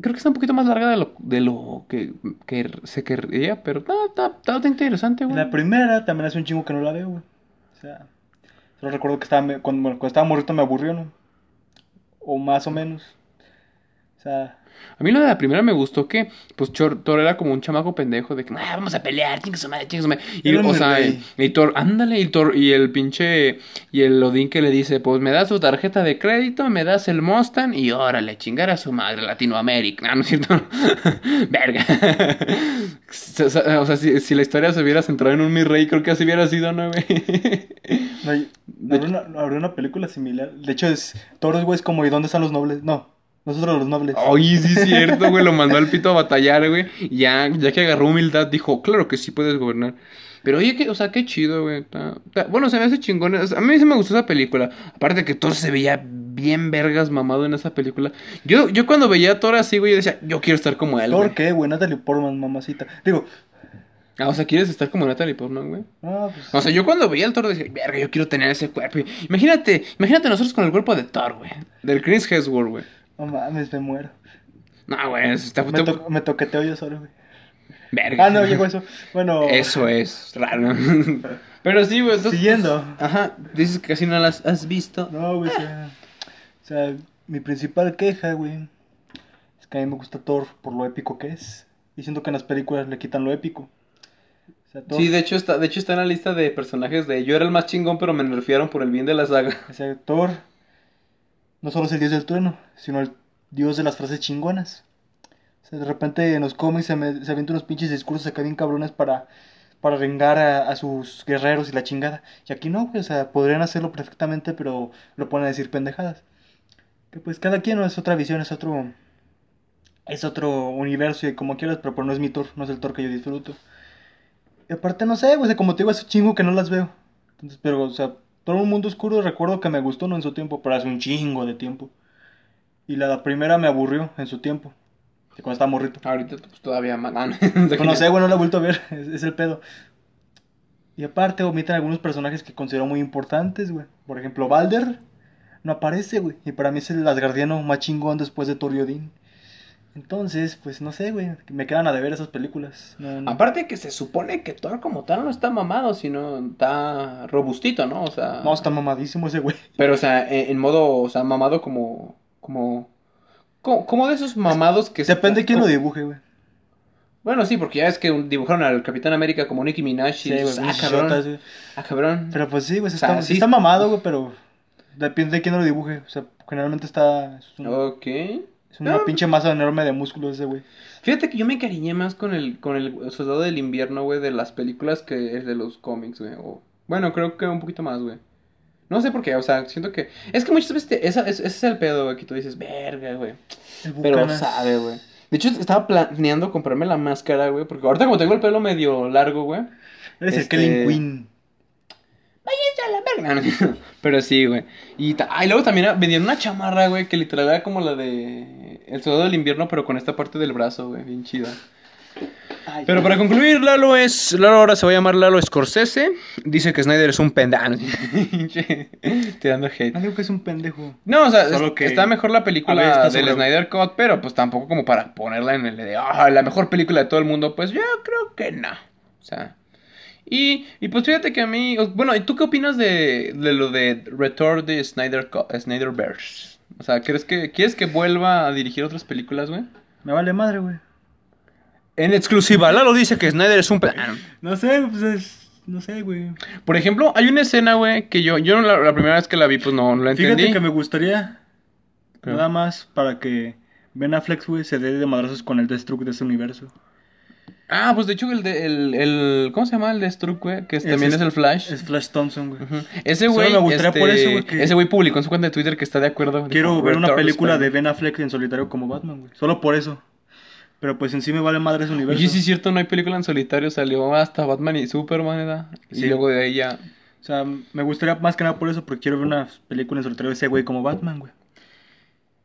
creo que está un poquito más larga de lo, de lo que, que se querría, pero está, está, está interesante, güey. La primera también hace un chingo que no la veo, güey. O sea, solo recuerdo que estaba, cuando, cuando estaba morrito me aburrió, ¿no? O más o menos. O sea, A mí lo de la primera me gustó que, pues, Chor- Thor era como un chamaco pendejo de que, ah, vamos a pelear, chingue su madre, madre. Y, o sea, y, y Thor, ándale, y Thor, y el pinche, y el Odín que le dice, pues, me das tu tarjeta de crédito, me das el Mustang, y órale, chingar a su madre, Latinoamérica. Ah, no es cierto. *laughs* Verga. *laughs* o sea, si, si la historia se hubiera centrado en un mi rey, creo que así hubiera sido, ¿no, güey? *laughs* no habrá una, película similar. De hecho, es todos los güeyes como, ¿y dónde están los nobles? No, nosotros los nobles. Oye, sí es cierto, güey, lo mandó al pito a batallar, güey. Ya, ya que agarró humildad, dijo, claro que sí puedes gobernar. Pero oye, que, o sea, qué chido, güey. Bueno, se me hace chingón. A mí sí me gustó esa película. Aparte que Thor se veía bien vergas mamado en esa película. Yo, yo cuando veía a Thor así, güey, yo decía, yo quiero estar como él, ¿Por güey. qué, güey? Natalie Portman, mamacita. Digo, Ah, o sea, ¿quieres estar como Natalie Portman, güey? no, pues. O sea, yo cuando veía al Thor decía, verga, yo quiero tener ese cuerpo. Imagínate, imagínate nosotros con el cuerpo de Thor, güey. Del Chris Hemsworth, güey. No mames, me muero. No, güey, eso está... Me, to- me toqueteo yo solo, güey. Verga. Ah, no, llegó eso. Bueno. Eso es raro. *laughs* Pero sí, güey. entonces- Siguiendo. Ajá, dices que casi no las has visto. No, güey, o sea, o sea, mi principal queja, güey, es que a mí me gusta Thor por lo épico que es. Y siento que en las películas le quitan lo épico. O sea, Thor, Sí, de hecho está, de hecho está en la lista de personajes de yo era el más chingón, pero me nerfearon por el bien de la saga. o sea, Thor no solo es el dios del trueno, sino el dios de las frases chingonas. O sea, de repente en los cómics se, se avientan unos pinches discursos acá bien cabrones para, para vengar a, a sus guerreros y la chingada. Y aquí no, güey, o sea, podrían hacerlo perfectamente, pero lo ponen a decir pendejadas. Que pues cada quien es otra visión, es otro es otro universo y como quieras, pero, pues no es mi Thor, no es el Thor que yo disfruto. Y aparte no sé, güey, como te digo, hace chingo que no las veo. Entonces, pero, o sea, todo un mundo oscuro recuerdo que me gustó no en su tiempo, pero hace un chingo de tiempo. Y la primera me aburrió en su tiempo. Que cuando estaba morrito. Ahorita pues, todavía más. Ah, no, *laughs* Pues no sé, güey, no la he vuelto a ver. *laughs* Es, es el pedo. Y aparte omiten algunos personajes que considero muy importantes, güey. Por ejemplo, Balder no aparece, güey. Y para mí es el asgardiano más chingón después de Thor y Odín. Entonces, pues no sé, güey. Me quedan a deber esas películas. No, no. Aparte que se supone que Thor como tal no está mamado, sino está robustito, ¿no? O sea... No, está mamadísimo ese güey. Pero, o sea, en, en modo, o sea, mamado como... Como... Como, como de esos mamados que... Depende de quién lo *laughs* dibuje, güey. Bueno, sí, porque ya es que dibujaron al Capitán América como Nicki Minaj y Sí, ah, cabrón, shotas, ah, cabrón. Pero pues sí, güey, sí O sea, está, sí sí- está mamado, güey, pero depende de quién lo dibuje. O sea, generalmente está... Es, un- Ok. Es una pinche masa enorme de músculos ese güey. Fíjate que yo me encariñé más con el, con el Soldado del Invierno, güey, de las películas que el de los cómics, güey. O, bueno, creo que un poquito más, güey. No sé por qué, o sea, siento que... Es que muchas veces te- esa- ese es el pedo, güey, que tú dices, verga, güey. Pero sabe, güey. De hecho, estaba planeando comprarme la máscara, güey, porque ahorita como tengo el pelo medio largo, güey. Eres el Este- Kevin Queen. Váyanse a la verga. *laughs* Pero sí, güey. Y, ah, luego también vendían una chamarra, güey, que literal era como la de El Soldado del Invierno, pero con esta parte del brazo, güey, bien chida. Ay, Pero para concluir, Lalo es. Lalo ahora se va a llamar Lalo Scorsese. Dice que Snyder es un pendano. Tirando hate. No digo que es un pendejo. No, o sea, Solo es- que está mejor la película a ver, está del sobre- Snyder Cut, pero pues tampoco como para ponerla en el de ah, la mejor película de todo el mundo. Pues yo creo que no. O sea. Y, y pues fíjate que a mí. Bueno, ¿y tú qué opinas de, de lo de Return de Snyder Snyderverse? O sea, ¿crees que, ¿quieres que vuelva a dirigir otras películas, güey? Me vale madre, güey. En exclusiva, Lalo dice que Snyder es un pendano. No sé, pues es. No sé, güey. Por ejemplo, hay una escena, güey, que yo, yo la, la primera vez que la vi, pues no, no la entendí. Fíjate que me gustaría. ¿Qué? Nada más para que Ben Affleck, güey, se dé de madrazos con el Destruct de ese universo. Ah, pues de hecho el, de, el, el ¿cómo se llama el de Struck, güey? Que es- también es, el Flash. Es Flash Thompson, güey. Ese güey, me gustaría por este, eso, güey, que- ese güey publicó en su cuenta de Twitter que está de acuerdo. Quiero Dijo, ver una "Return película de Spider-Man". Ben Affleck en solitario como Batman, güey. Solo por eso. Pero pues en sí me vale madre ese universo. Oye, sí es cierto, no hay película en solitario, salió hasta Batman y Superman, ¿verdad? Y Sí. luego de ahí ya... O sea, me gustaría más que nada por eso, porque quiero ver una película en solitario de ese güey como Batman, güey.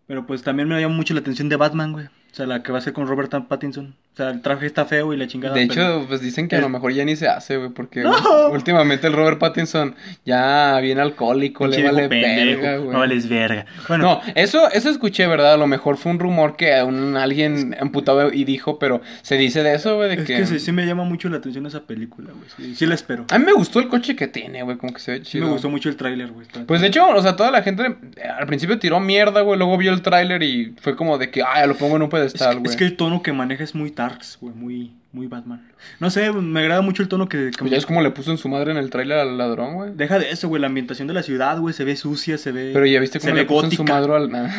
Pero pues también me llama mucho la atención de Batman, güey. O sea, la que va a ser con Robert Pattinson. O sea, el traje está feo y la chingada. De pero- hecho, pues dicen que a lo mejor ya ni se hace, güey, porque ¡No! últimamente el Robert Pattinson ya viene alcohólico, Pinche le vale pendejo, verga, güey. No vales verga. Bueno, No, eso, eso escuché, ¿verdad? A lo mejor fue un rumor que un, alguien amputado y dijo, pero se dice de eso, güey, de es que... que sí, sí me llama mucho la atención esa película, güey. Sí, sí la espero. A mí me gustó el coche que tiene, güey, como que se ve chido. me gustó mucho el tráiler, güey. Pues de hecho, o sea, toda la gente eh, al principio tiró mierda, güey, luego vio el tráiler y fue como de que, ay, lo pongo en un es, pedestal, güey. es que el tono que maneja es muy darks, güey. Muy, muy Batman. No sé, me agrada mucho el tono que... que Pues ya es como le puso en su madre en el tráiler al ladrón, güey. Deja de eso, güey. La ambientación de la ciudad, güey, se ve sucia, se ve... Pero ya viste cómo le puso en su madre al... *laughs*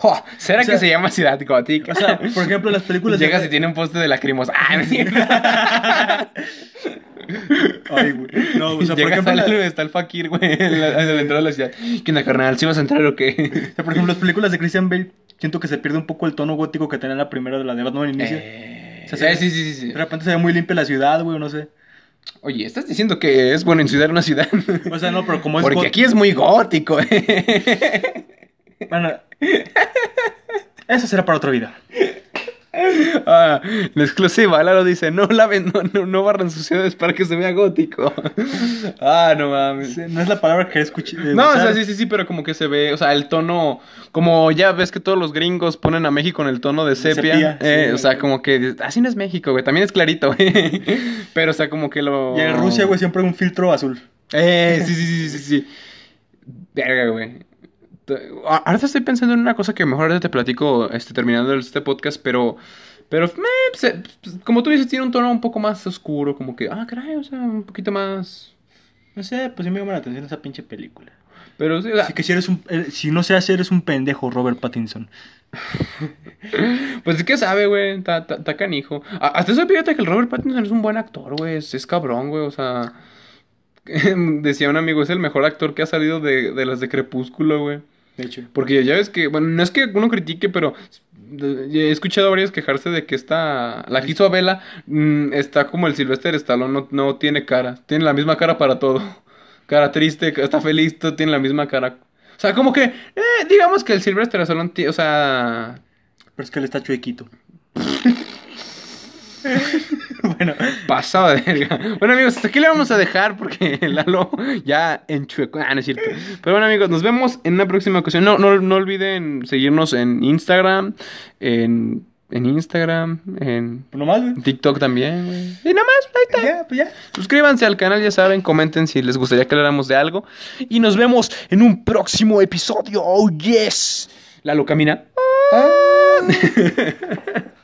Oh, ¿Será O sea- que se llama Ciudad Gótica? O sea, por ejemplo, las películas... de- Llegas y tiene un poste de lacrimos. *laughs* ¡Ah! *laughs* Ay, güey. No, o sea, por ejemplo, la- está el fakir, güey, en la, en la entrada de la ciudad. ¿Qué onda, carnal? ¿Sí vas a entrar o qué? o sea, por ejemplo, las películas de Christian Bale, siento que se pierde un poco el tono gótico que tenía la primera de la de Batman al inicio. Eh, O sea, sí, sí, sí, sí. De repente se ve muy limpia la ciudad, güey, o no sé. Oye, ¿estás diciendo que es bueno enciudar una ciudad? O sea, no, pero como es... Porque aquí es muy gótico, eh. Bueno, eso será para otro video. *laughs* Ah, la exclusiva, Lalo dice, no laven, no, no, no barran sus ciudades para que se vea gótico. *laughs* ah, no mames. No es la palabra que escuché. No, o sea, sí, sí, sí, pero como que se ve, o sea, el tono, como ya ves que todos los gringos ponen a México en el tono de sepia, sepia, eh, sí, o sea, como que así no es México, güey, también es clarito, güey, *laughs* pero o sea, como que lo... Y en Rusia, güey, siempre hay un filtro azul. Eh, sí, sí, sí, sí, sí. Verga, güey. Te- a- Ahorita estoy pensando en una cosa que mejor te platico este, terminando este podcast, pero. Pero, eh, se- pues, como tú dices, tiene un tono un poco más oscuro, como que, ah, caray, o sea, un poquito más. No sé, pues sí me llama la atención esa pinche película. Pero, sí, o sea, que si eres un... eh, Si no seas, eres un pendejo, Robert Pattinson. *laughs* pues es que sabe, güey, está canijo. A- Hasta eso, fíjate que el Robert Pattinson es un buen actor, güey, es, es cabrón, güey, o sea. *laughs* Decía un amigo, es el mejor actor que ha salido de, de las de Crepúsculo, güey. De hecho. Porque ya ves que, bueno, no es que uno critique, pero he escuchado a varios quejarse de que esta, la que hizo a Bella, mm, está como el Sylvester Stallone, no, no tiene cara, tiene la misma cara para todo. *laughs* Cara triste, está feliz, todo tiene la misma cara. O sea, como que, eh, digamos que el Silvestre Stallone, o sea, Pero es que él está chuequito. *laughs* *laughs* bueno, pasado de verga. Bueno, amigos, hasta aquí le vamos a dejar porque *laughs* Lalo ya enchuecó. Ah, no es cierto. Pero bueno, amigos, nos vemos en una próxima ocasión. No, no, no olviden seguirnos en Instagram, en, en Instagram, en pues nomás, güey. TikTok también, güey. Y nada más, ahí está. Ya, pues ya. Suscríbanse al canal, ya saben, comenten si les gustaría que habláramos de algo. Y nos vemos en un próximo episodio. Oh, yes. Lalo camina. Ah. *laughs*